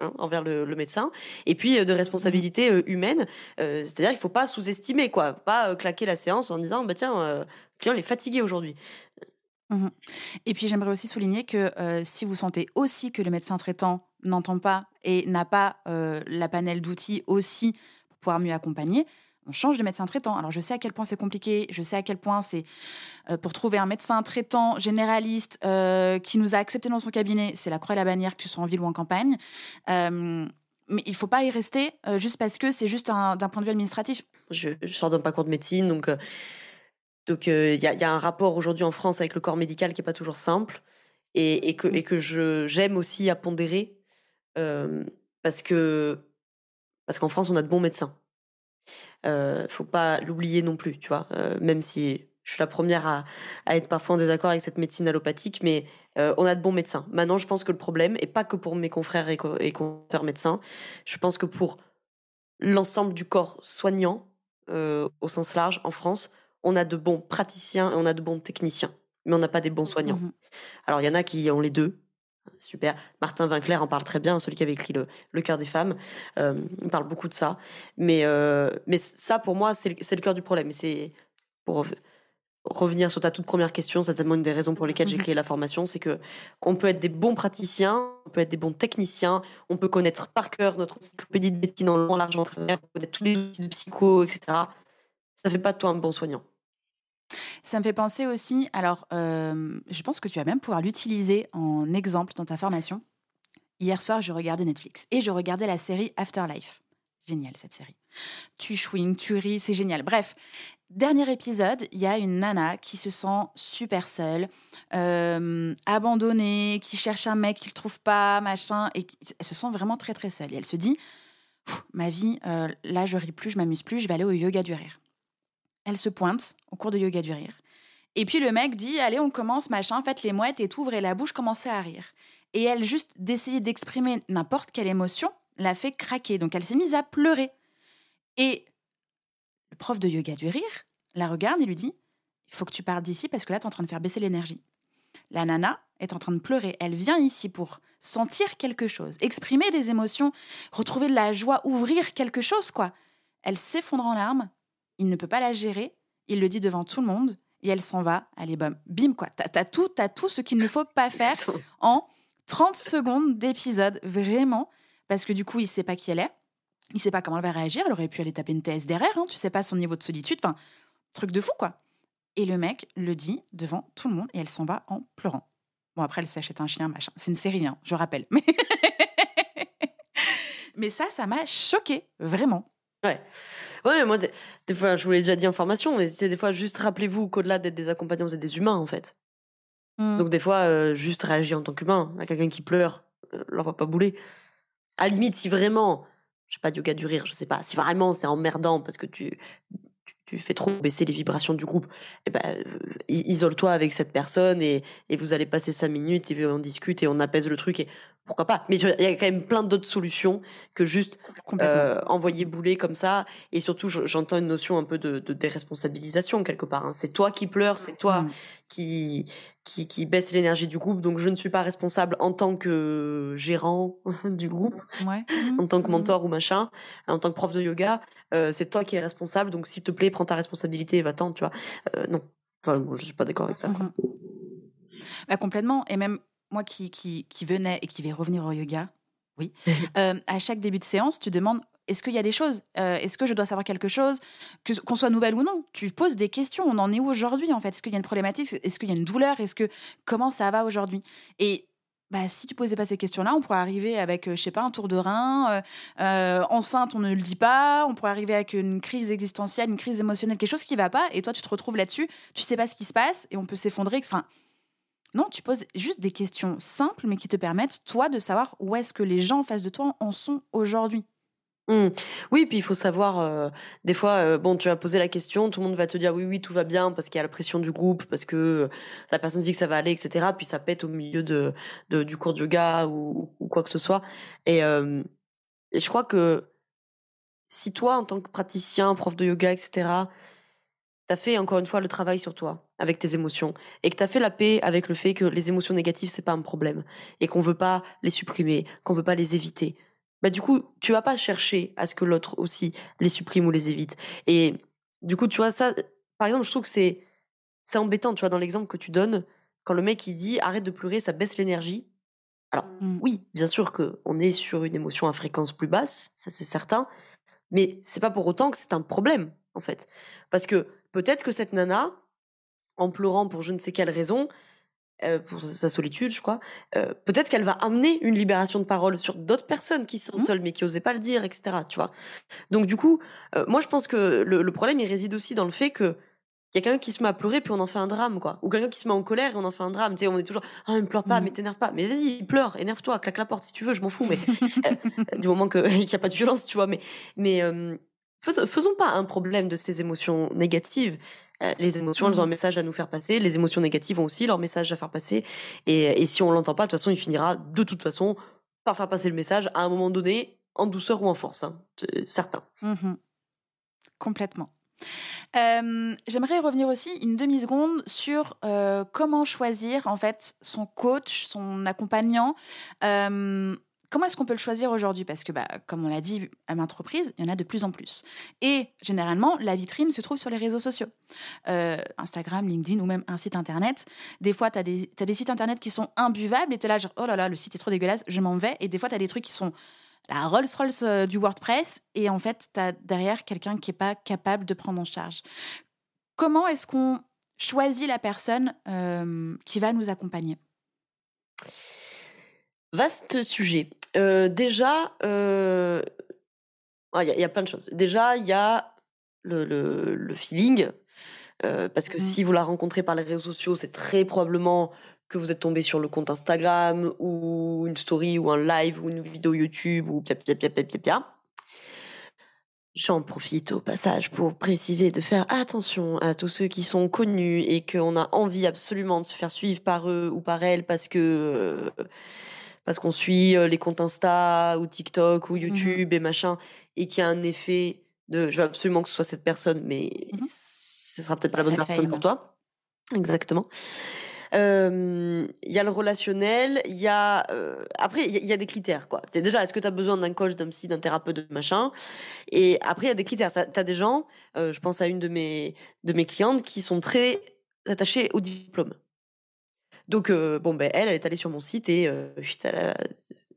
hein, envers le, le médecin, et puis euh, de responsabilité euh, humaine. C'est-à-dire qu'il faut pas sous-estimer, quoi. Pas claquer la séance en disant, bah tiens, le client il est fatigué aujourd'hui. Et puis j'aimerais aussi souligner que euh, si vous sentez aussi que le médecin traitant n'entend pas et n'a pas euh, la panel d'outils aussi pour pouvoir mieux accompagner, on change de médecin traitant. Alors je sais à quel point c'est compliqué, je sais à quel point c'est euh, pour trouver un médecin traitant généraliste euh, qui nous a accepté dans son cabinet, c'est la croix et la bannière que tu sois en ville ou en campagne. Euh, mais il faut pas y rester juste parce que c'est juste un- d'un point de vue administratif. Je, je sors d'un parcours de médecine, donc donc il y, a, y a un rapport aujourd'hui en France avec le corps médical qui est pas toujours simple et, et que et que je j'aime aussi à pondérer parce que parce qu'en France on a de bons médecins. Euh, faut pas l'oublier non plus, tu vois. Euh, même si je suis la première à, à être parfois en désaccord avec cette médecine allopathique, mais euh, on a de bons médecins. Maintenant, je pense que le problème, et pas que pour mes confrères et, co- et confrères médecins, je pense que pour l'ensemble du corps soignant, euh, au sens large, en France, on a de bons praticiens et on a de bons techniciens, mais on n'a pas des bons soignants. Mhm. Alors, il y en a qui ont les deux. Super. Martin Winkler en parle très bien, celui qui avait écrit Le, cœur des femmes. Euh, il parle beaucoup de ça. Mais, euh, mais ça, pour moi, c'est le, cœur du problème. Et c'est pour rev- revenir sur ta toute première question, c'est tellement une des raisons pour lesquelles j'ai créé la formation, c'est que on peut être des bons praticiens, on peut être des bons techniciens, on peut connaître par cœur notre encyclopédie de médecine en long, large, en on peut connaître tous les outils de psycho, etc. Ça fait pas de toi un bon soignant. Ça me fait penser aussi, alors euh, je pense que tu vas même pouvoir l'utiliser en exemple dans ta formation. Hier soir, je regardais Netflix et je regardais la série Afterlife. Génial cette série. Tu chouines, tu ris, c'est génial. Bref, dernier épisode, il y a une nana qui se sent super seule, euh, abandonnée, qui cherche un mec qu'il trouve pas, machin, et elle se sent vraiment très très seule. Et elle se dit, ma vie, euh, là je ris plus, je m'amuse plus, je vais aller au yoga du rire. Elle se pointe au cours de yoga du rire. Et puis le mec dit Allez, on commence, machin, faites les mouettes et tout, ouvrez la bouche, commencez à rire. Et elle, juste d'essayer d'exprimer n'importe quelle émotion, l'a fait craquer. Donc elle s'est mise à pleurer. Et le prof de yoga du rire la regarde et lui dit Il faut que tu partes d'ici parce que là, tu es en train de faire baisser l'énergie. La nana est en train de pleurer. Elle vient ici pour sentir quelque chose, exprimer des émotions, retrouver de la joie, ouvrir quelque chose, quoi. Elle s'effondre en larmes, il ne peut pas la gérer, il le dit devant tout le monde, et elle s'en va, allez, bam, bim, quoi. T'as as tout, as tout ce qu'il ne faut pas (laughs) faire en 30 secondes d'épisode, vraiment, parce que du coup, il sait pas qui elle est, il sait pas comment elle va réagir, elle aurait pu aller taper une TS derrière, hein, tu sais pas son niveau de solitude, enfin, truc de fou, quoi. Et le mec le dit devant tout le monde, et elle s'en va en pleurant. Bon, après, elle s'achète un chien, machin. C'est une série, hein, je rappelle. Mais... (laughs) Mais ça, ça m'a choqué, vraiment. Ouais. Ouais, mais moi, des, des fois, je vous l'ai déjà dit en formation, mais c'est des fois, juste rappelez-vous qu'au-delà d'être des accompagnants, vous êtes des humains, en fait. Mm. Donc, des fois, euh, juste réagir en tant qu'humain à quelqu'un qui pleure, euh, l'envoie pas bouler. À la limite, si vraiment, je sais pas, du yoga du rire, je sais pas, si vraiment c'est emmerdant parce que tu, tu, tu fais trop baisser les vibrations du groupe, eh ben, euh, isole-toi avec cette personne et, et vous allez passer cinq minutes et on discute et on apaise le truc et pourquoi pas. Mais il y a quand même plein d'autres solutions que juste euh, envoyer bouler comme ça. Et surtout, je- j'entends une notion un peu de, de déresponsabilisation quelque part. hein. C'est toi qui pleures, c'est toi Mm. qui, qui, qui baisse l'énergie du groupe. Donc, je ne suis pas responsable en tant que gérant (laughs) du groupe, Ouais. (laughs) en tant que Mhm. mentor ou machin, en tant que prof de yoga. Euh, c'est toi qui es responsable. Donc, s'il te plaît, prends ta responsabilité et va-t'en, tu vois. Euh, non. Enfin, moi, je suis pas d'accord avec ça. quoi. Mhm. Bah, complètement. Et même moi qui, qui, qui venais et qui vais revenir au yoga, oui, (laughs) euh, à chaque début de séance, tu demandes est-ce qu'il y a des choses Euh, Est-ce que je dois savoir quelque chose Qu'on soit nouvelle ou non? Tu poses des questions. On en est où aujourd'hui en fait? Est-ce qu'il y a une problématique? Est-ce qu'il y a une douleur? Est-ce que comment ça va aujourd'hui? Et bah, si tu posais pas ces questions-là, on pourrait arriver avec, euh, je sais pas, un tour de rein, euh, enceinte, on ne le dit pas, on pourrait arriver avec une crise existentielle, une crise émotionnelle, quelque chose qui va pas, et toi tu te retrouves là-dessus, tu sais pas ce qui se passe, et on peut s'effondrer. Enfin, non, tu poses juste des questions simples, mais qui te permettent, toi, de savoir où est-ce que les gens en face de toi en sont aujourd'hui. Hmm. Oui, puis il faut savoir, euh, des fois, euh, bon, tu vas poser la question, tout le monde va te dire oui, oui, tout va bien parce qu'il y a la pression du groupe, parce que euh, la personne dit que ça va aller, etc. Puis ça pète au milieu de, du cours de yoga ou, quoi que ce soit. Et je crois que si toi, en tant que praticien, prof de yoga, etc., t'as fait encore une fois le travail sur toi, avec tes émotions, et que t'as fait la paix avec le fait que les émotions négatives, c'est pas un problème, et qu'on veut pas les supprimer, qu'on veut pas les éviter, bah du coup, tu vas pas chercher à ce que l'autre aussi les supprime ou les évite. Et du coup, tu vois, ça, par exemple, je trouve que c'est, c'est embêtant, tu vois, dans l'exemple que tu donnes, quand le mec il dit arrête de pleurer, ça baisse l'énergie. Alors, Mm. oui, bien sûr que on est sur une émotion à fréquence plus basse, ça c'est certain, mais c'est pas pour autant que c'est un problème, en fait. Parce que peut-être que cette nana, en pleurant pour je ne sais quelle raison, euh, pour sa solitude, je crois, euh, peut-être qu'elle va amener une libération de parole sur d'autres personnes qui sont Mhm. seules mais qui osaient pas le dire, etc. Tu vois. Donc du coup, euh, moi je pense que le, le problème il réside aussi dans le fait que il y a quelqu'un qui se met à pleurer puis on en fait un drame quoi, ou quelqu'un qui se met en colère et on en fait un drame. Tu sais, on est toujours ah mais pleure pas, Mhm. mais t'énerve pas, mais vas-y pleure, énerve-toi, claque la porte si tu veux, je m'en fous, mais (laughs) du moment que- (laughs) qu'il n'y a pas de violence, tu vois. Mais mais faisons pas un problème de ces émotions négatives. Euh, les émotions, elles ont un message à nous faire passer. Les émotions négatives ont aussi leur message à faire passer. Et, et si on l'entend pas, de toute façon, il finira de toute façon par faire passer le message à un moment donné, en douceur ou en force. Hein. C'est certain. Mhm. Complètement. Euh, J'aimerais revenir aussi une demi-seconde sur euh, comment choisir en fait son coach, son accompagnant. Euh, comment est-ce qu'on peut le choisir aujourd'hui? Parce que, bah, comme on l'a dit à maintes il y en a de plus en plus. Et généralement, la vitrine se trouve sur les réseaux sociaux. Euh, Instagram, LinkedIn ou même un site internet. Des fois, tu as, as, des sites internet qui sont imbuvables et tu es là, genre, oh là là, le site est trop dégueulasse, je m'en vais. Et des fois, tu as des trucs qui sont la Rolls-Royce euh, du WordPress et en fait, tu as derrière quelqu'un qui n'est pas capable de prendre en charge. Comment est-ce qu'on choisit la personne euh, qui va nous accompagner? Vaste sujet. Euh, déjà, il euh... oh, y, y, a plein de choses. Déjà, il y a le, le, le feeling. Euh, parce que mmh. si vous la rencontrez par les réseaux sociaux, c'est très probablement que vous êtes tombé sur le compte Instagram ou une story ou un live ou une vidéo YouTube ou pia pia pia pia pia pia. J'en profite au passage pour préciser de faire attention à tous ceux qui sont connus et qu'on a envie absolument de se faire suivre par eux ou par elles parce que euh, parce qu'on suit les comptes Insta ou TikTok ou YouTube mmh. et machin et qu'il y a un effet de je veux absolument que ce soit cette personne mais mmh. ce sera peut-être pas la bonne la personne fame. pour toi. Exactement. Euh, Il y a le relationnel, il y a euh, après il y, a- il y a des critères quoi. C'est déjà est-ce que tu as besoin d'un coach, d'un psy, d'un thérapeute, de machin? Et après il y a des critères. Tu as des gens, euh, je pense à une de mes de mes clientes qui sont très attachées au diplôme. Donc euh, bon ben elle elle est allée sur mon site et euh, elle a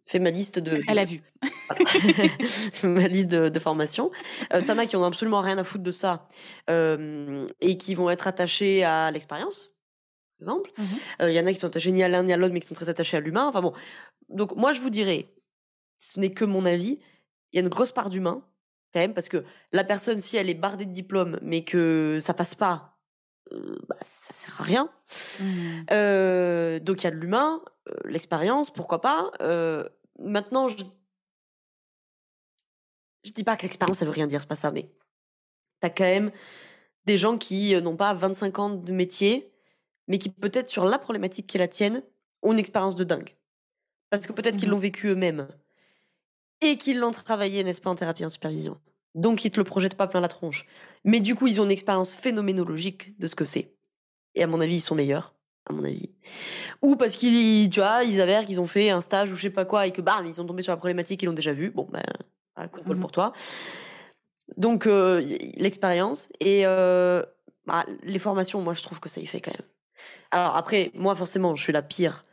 fait ma liste de Elle a vu. (laughs) ma liste de, de formations. Euh, T'en as qui ont absolument rien à foutre de ça euh, et qui vont être attachés à l'expérience, par exemple. Mhm. Euh, Il y en a qui sont attachés ni à l'un ni à l'autre, mais qui sont très attachés à l'humain. Enfin bon. Donc moi, je vous dirais, ce n'est que mon avis, il y a une grosse part d'humain, quand même, parce que la personne, si elle est bardée de diplômes, mais que ça passe pas, euh, bah, ça sert à rien. Mhm. Euh, donc il y a de l'humain, euh, l'expérience, pourquoi pas. Euh, maintenant, je je dis pas que l'expérience ça veut rien dire, c'est pas ça, mais t'as quand même des gens qui euh, n'ont pas 25 ans de métier, mais qui peut-être sur la problématique qui est la tienne ont une expérience de dingue, parce que peut-être qu'ils Mhm. l'ont vécu eux-mêmes et qu'ils l'ont travaillé, n'est-ce pas, en thérapie en supervision. Donc ils te le projettent pas plein la tronche, mais du coup ils ont une expérience phénoménologique de ce que c'est. Et à mon avis, ils sont meilleurs à mon avis. Ou parce qu'ils, tu vois, ils avèrent qu'ils ont fait un stage ou je sais pas quoi et que bam, ils sont tombés sur la problématique, ils l'ont déjà vu. Bon, ben, voilà, coup de bol pour toi. Donc, euh, l'expérience et euh, bah, les formations, moi, je trouve que ça y fait quand même. Alors après, moi, forcément, je suis la pire.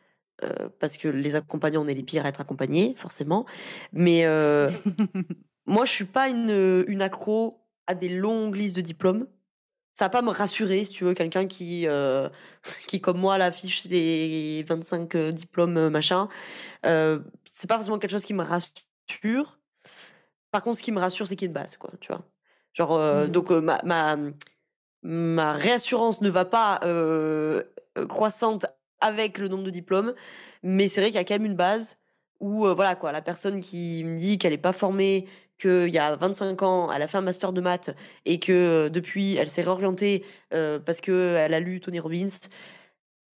euh, parce que les accompagnants, on est les pires à être accompagnés, forcément. Mais (laughs) moi, je suis pas une, une accro à des longues listes de diplômes. Ça va pas me rassurer, si tu veux, quelqu'un qui, euh, (laughs) qui, comme moi, l'affiche les 25 euh, diplômes, euh, machin. Euh, c'est pas forcément quelque chose qui me rassure. Par contre, ce qui me rassure, c'est qu'il y a une base, quoi, tu vois. Genre, euh, Mhm. donc, euh, ma, ma, ma réassurance ne va pas euh, euh, croissante avec le nombre de diplômes, mais c'est vrai qu'il y a quand même une base où, euh, voilà, quoi, la personne qui me dit qu'elle n'est pas formée, qu'il y a 25 ans, elle a fait un master de maths et que depuis, elle s'est réorientée euh, parce qu'elle a lu Tony Robbins,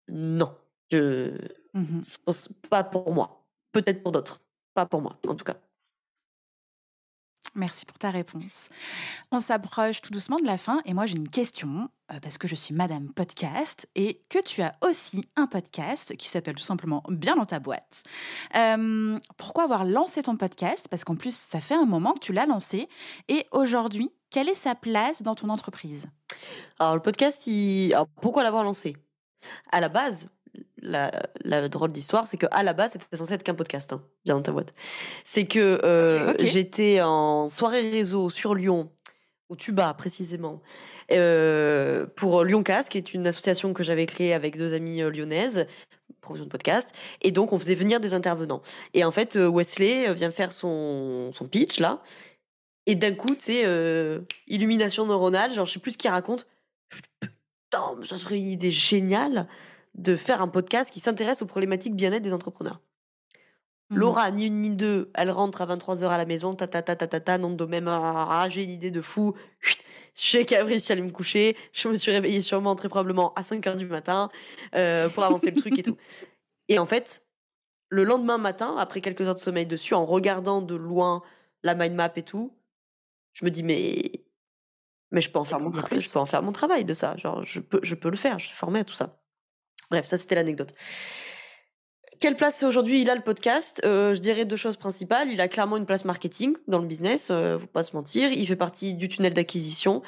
non, je... Mhm. c'est pas pour moi. Peut-être pour d'autres, pas pour moi, en tout cas. Merci pour ta réponse. On s'approche tout doucement de la fin et moi j'ai une question euh, parce que je suis Madame Podcast et que tu as aussi un podcast qui s'appelle tout simplement Bien dans ta boîte. Euh, pourquoi avoir lancé ton podcast? Parce qu'en plus ça fait un moment que tu l'as lancé et aujourd'hui, quelle est sa place dans ton entreprise? Alors, le podcast, pourquoi l'avoir lancé? À la base, la, la drôle d'histoire, c'est que à la base, c'était censé être qu'un podcast, hein, bien dans ta boîte. C'est que euh, j'étais en soirée réseau sur Lyon, au Tuba précisément, euh, pour Lyon qui est une association que j'avais créée avec deux amies euh, lyonnaises, promotion de podcast, et donc on faisait venir des intervenants. Et en fait, Wesley vient faire son, son pitch là, et d'un coup, tu sais, euh, illumination neuronale, genre je sais plus ce qu'il raconte. Je me dis, Putain, mais ça serait une idée géniale de faire un podcast qui s'intéresse aux problématiques bien-être des entrepreneurs. Mhm. Laura, ni une ni deux, elle rentre à 23h à la maison, ta ta ta ta ta ta, nom de domaine, ah, ah, ah, j'ai une idée de fou. Chut, Je sais réussi à aller me coucher, je me suis réveillée sûrement très probablement à 5h du matin euh, pour avancer le truc et tout. (laughs) Et en fait, le lendemain matin, après quelques heures de sommeil dessus, en regardant de loin la mind map et tout, je me dis mais mais je peux en faire mon je peux en faire mon travail de ça, genre je peux je peux le faire, je suis formée à tout ça. Bref, ça c'était l'anecdote. Quelle place aujourd'hui? Il a le podcast Euh, Je dirais deux choses principales. Il a clairement une place marketing dans le business, euh, faut pas se mentir. Il fait partie du tunnel d'acquisition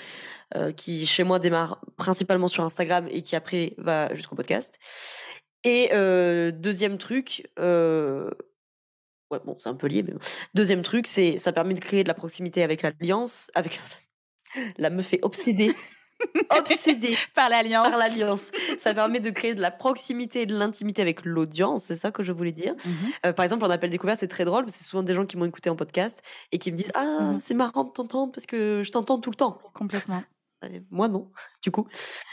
euh, qui chez moi démarre principalement sur Instagram et qui après va jusqu'au podcast. Et euh, deuxième truc, ouais bon c'est un peu lié, mais deuxième truc c'est ça permet de créer de la proximité avec l'alliance, avec (laughs) la meuf est obsédée, (laughs) obsédée (laughs) Par l'Alliance. par l'alliance. Ça permet de créer de la proximité et de l'intimité avec l'audience, c'est ça que je voulais dire. Mhm. Euh, par exemple, en appel découvert, c'est très drôle, parce que c'est souvent des gens qui m'ont écouté en podcast et qui me disent Ah, Mhm. c'est marrant de t'entendre parce que je t'entends tout le temps. Complètement. Moi, non, (laughs) du coup.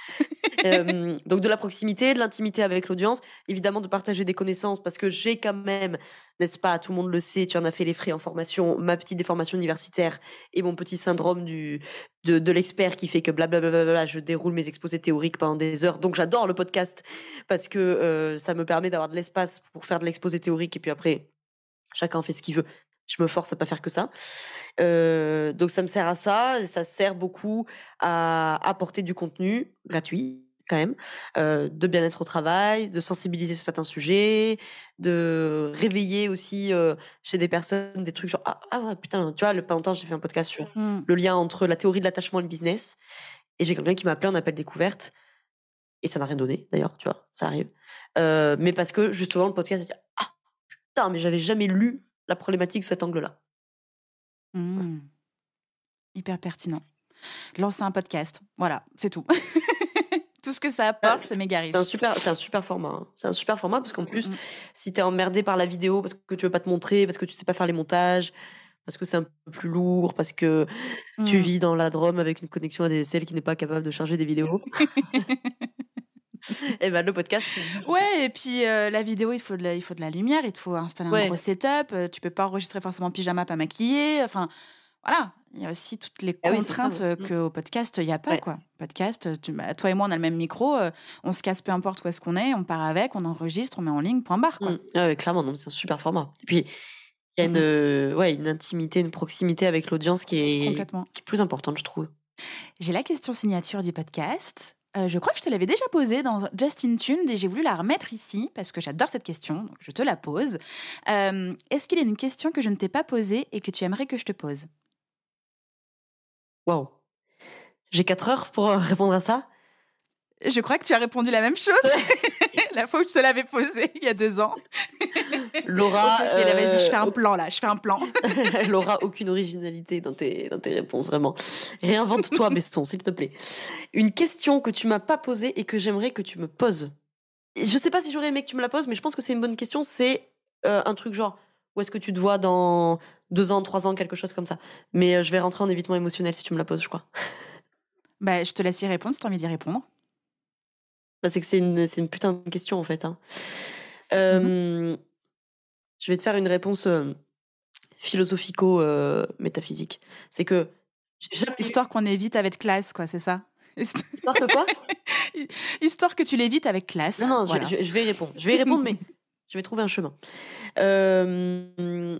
(laughs) Euh, donc, de la proximité, de l'intimité avec l'audience, évidemment, de partager des connaissances parce que j'ai quand même, n'est-ce pas, tout le monde le sait, tu en as fait les frais en formation, ma petite déformation universitaire et mon petit syndrome du, de, de l'expert qui fait que blablabla, je déroule mes exposés théoriques pendant des heures. Donc, j'adore le podcast parce que euh, ça me permet d'avoir de l'espace pour faire de l'exposé théorique et puis après, chacun fait ce qu'il veut. Je me force à pas faire que ça. Euh, donc ça me sert à ça, et ça sert beaucoup à apporter du contenu gratuit, quand même, euh, de bien-être au travail, de sensibiliser sur certains sujets, de réveiller aussi euh, chez des personnes des trucs genre ah, ah putain tu vois le pas longtemps j'ai fait un podcast sur Mm. le lien entre la théorie de l'attachement et le business et j'ai quelqu'un qui m'a appelé en appel découverte et ça n'a rien donné d'ailleurs tu vois ça arrive mais parce que justement le podcast a dit ah putain mais j'avais jamais lu la problématique sous cet angle là Mm. Hyper pertinent. Lancer un podcast. Voilà, c'est tout. (laughs) tout ce que ça apporte, Ah, c'est méga riche. c'est un super c'est un super format hein. c'est un super format parce qu'en plus Mm. si t'es emmerdé par la vidéo parce que tu veux pas te montrer parce que tu sais pas faire les montages parce que c'est un peu plus lourd parce que tu Mm. vis dans la Drôme avec une connexion ADSL qui n'est pas capable de charger des vidéos (laughs) (laughs) et ben le podcast Ouais, et puis euh, la vidéo, il faut, de la, il faut de la lumière, il te faut installer Ouais. un gros setup, euh, tu peux pas enregistrer forcément en pyjama, pas maquillé. Enfin, voilà, il y a aussi toutes les Ah oui, contraintes ouais. euh, Mm. qu'au podcast, il n'y a pas. Ouais. quoi. Podcast, tu, bah, toi et moi, on a le même micro, euh, on se casse peu importe où est-ce qu'on est, on part avec, on enregistre, on met en ligne, point barre. Quoi. Mm. Ah ouais, clairement c'est un super format et puis il y a une ouais une intimité une proximité avec l'audience qui est Complètement. qui est plus importante je trouve J'ai la question signature du podcast. Euh, je crois que je te l'avais déjà posée dans Justin Tune et j'ai voulu la remettre ici parce que j'adore cette question, donc je te la pose. Euh, Est-ce qu'il y a une question que je ne t'ai pas posée et que tu aimerais que je te pose? Waouh j'ai 4 heures pour euh, répondre à ça? Je crois que tu as répondu la même chose (laughs) la fois où je te l'avais posée il y a deux ans. Laura (laughs) ok, vas-y, je fais un euh, plan là, je fais un plan. (laughs) Elle aura aucune originalité dans tes, dans tes réponses, vraiment. Réinvente-toi, (laughs) Beston, s'il te plaît. Une question que tu m'as pas posée et que j'aimerais que tu me poses. Je sais pas si j'aurais aimé que tu me la poses, mais je pense que c'est une bonne question. C'est euh, un truc genre, où est-ce que tu te vois dans deux ans, trois ans, quelque chose comme ça. Mais euh, je vais rentrer en évitement émotionnel si tu me la poses, je crois. Bah, je te laisse y répondre si tu as envie d'y répondre. Bah, c'est que c'est une, une putain de question, en fait. hein. Euh, Je vais te faire une réponse euh, philosophico-métaphysique. c'est que Histoire qu'on évite avec classe, quoi, c'est ça? Histoire que quoi? (laughs) Histoire que tu l'évites avec classe. Non, non, je- voilà. je, je vais y répondre. Je vais y répondre, mais (laughs) je vais trouver un chemin. Euh,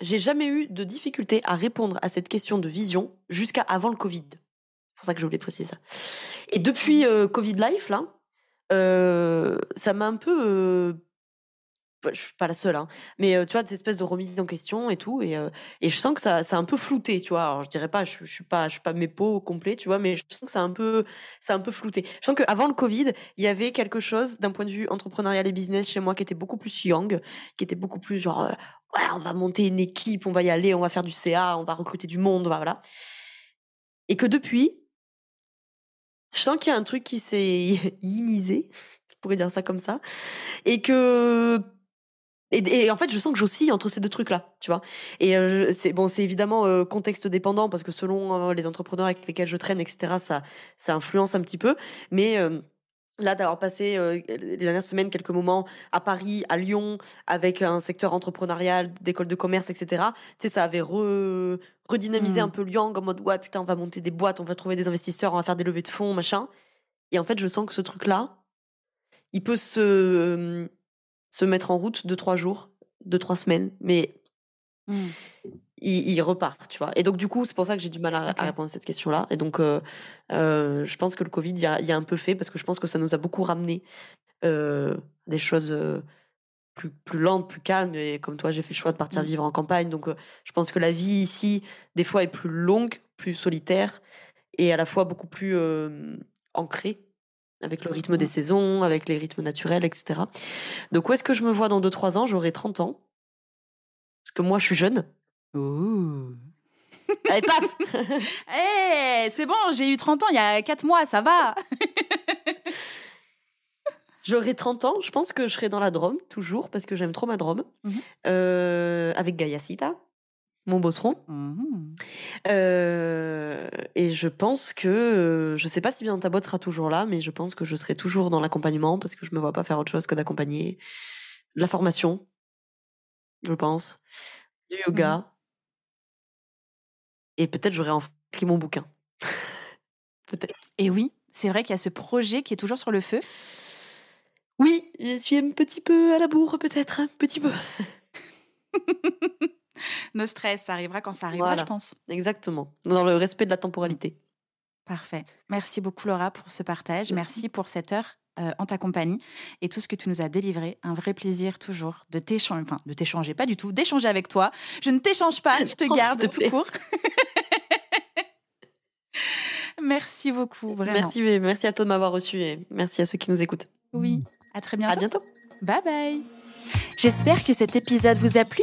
J'ai jamais eu de difficulté à répondre à cette question de vision jusqu'à avant le Covid. C'est pour ça que je voulais préciser ça. Et depuis euh, Covid Life, là, euh, ça m'a un peu. Je suis pas la seule, hein, mais tu vois, des espèces de remise en question et tout, et, et je sens que ça, a un peu flouté, tu vois. Alors, je dirais pas, je, je suis pas, je suis pas mépo au complet, tu vois, mais je sens que c'est un peu, c'est un peu flouté. Je sens qu'avant le Covid, il y avait quelque chose d'un point de vue entrepreneurial et business chez moi qui était beaucoup plus young, qui était beaucoup plus genre, ouais, on va monter une équipe, on va y aller, on va faire du CA, on va recruter du monde, voilà. Et que depuis, je sens qu'il y a un truc qui s'est (laughs) yinisé, je pourrais dire ça comme ça, et que et, et en fait, je sens que j'oscille entre ces deux trucs-là, tu vois. Et euh, c'est bon, c'est évidemment euh, contexte dépendant parce que selon euh, les entrepreneurs avec lesquels je traîne, etc., ça, ça influence un petit peu. Mais là, d'avoir passé les dernières semaines quelques moments à Paris, à Lyon, avec un secteur entrepreneurial, d'école de commerce, etc., tu sais, ça avait re- redynamisé Mm. un peu Lyon en mode ouais, putain, on va monter des boîtes, on va trouver des investisseurs, on va faire des levées de fonds, machin. Et en fait, je sens que ce truc-là, il peut se se mettre en route deux trois jours, deux trois semaines, mais Mm. il, il repart, tu vois. Et donc du coup, c'est pour ça que j'ai du mal à, répondre à cette question-là. Et donc, euh, euh, je pense que le Covid, il y a, y a un peu fait parce que je pense que ça nous a beaucoup ramené euh, des choses plus plus lentes, plus calmes. Et comme toi, j'ai fait le choix de partir Mm. vivre en campagne, donc euh, je pense que la vie ici, des fois, est plus longue, plus solitaire et à la fois beaucoup plus euh, ancrée avec le rythme des saisons, avec les rythmes naturels, etc. Donc où est-ce que je me vois dans 2-3 ans? J'aurai 30 ans. Parce que moi, je suis jeune. Ouh. Allez, paf (laughs) Eh, c'est bon, j'ai eu 30 ans il y a 4 mois, ça va. (laughs) J'aurai 30 ans. Je pense que je serai dans la Drôme, toujours, parce que j'aime trop ma Drôme. Mhm. Euh, avec Gaïa Sita, mon bosseron. Mhm. Euh, et je pense que, euh, je sais pas si bien ta boîte sera toujours là, mais je pense que je serai toujours dans l'accompagnement parce que je me vois pas faire autre chose que d'accompagner. De la formation, je pense. Du yoga. Et peut-être j'aurai enfin mon bouquin. (laughs) peut-être. Et oui, c'est vrai qu'il y a ce projet qui est toujours sur le feu. Oui, je suis un petit peu à la bourre, peut-être. Un petit peu. (laughs) (laughs) No stress, ça arrivera quand ça arrivera, Voilà. je pense. Exactement. Dans le respect de la temporalité. Parfait. Merci beaucoup Laura pour ce partage. Merci pour cette heure euh, en ta compagnie et tout ce que tu nous as délivré. Un vrai plaisir toujours de t'échanger, enfin de t'échanger, pas du tout, d'échanger avec toi. Je ne t'échange pas, je te (laughs) Oh, garde te tout court. (laughs) merci beaucoup, vraiment. Merci, merci à toi de m'avoir reçu et merci à ceux qui nous écoutent. Oui, à très bientôt. À bientôt. Bye bye. J'espère que cet épisode vous a plu.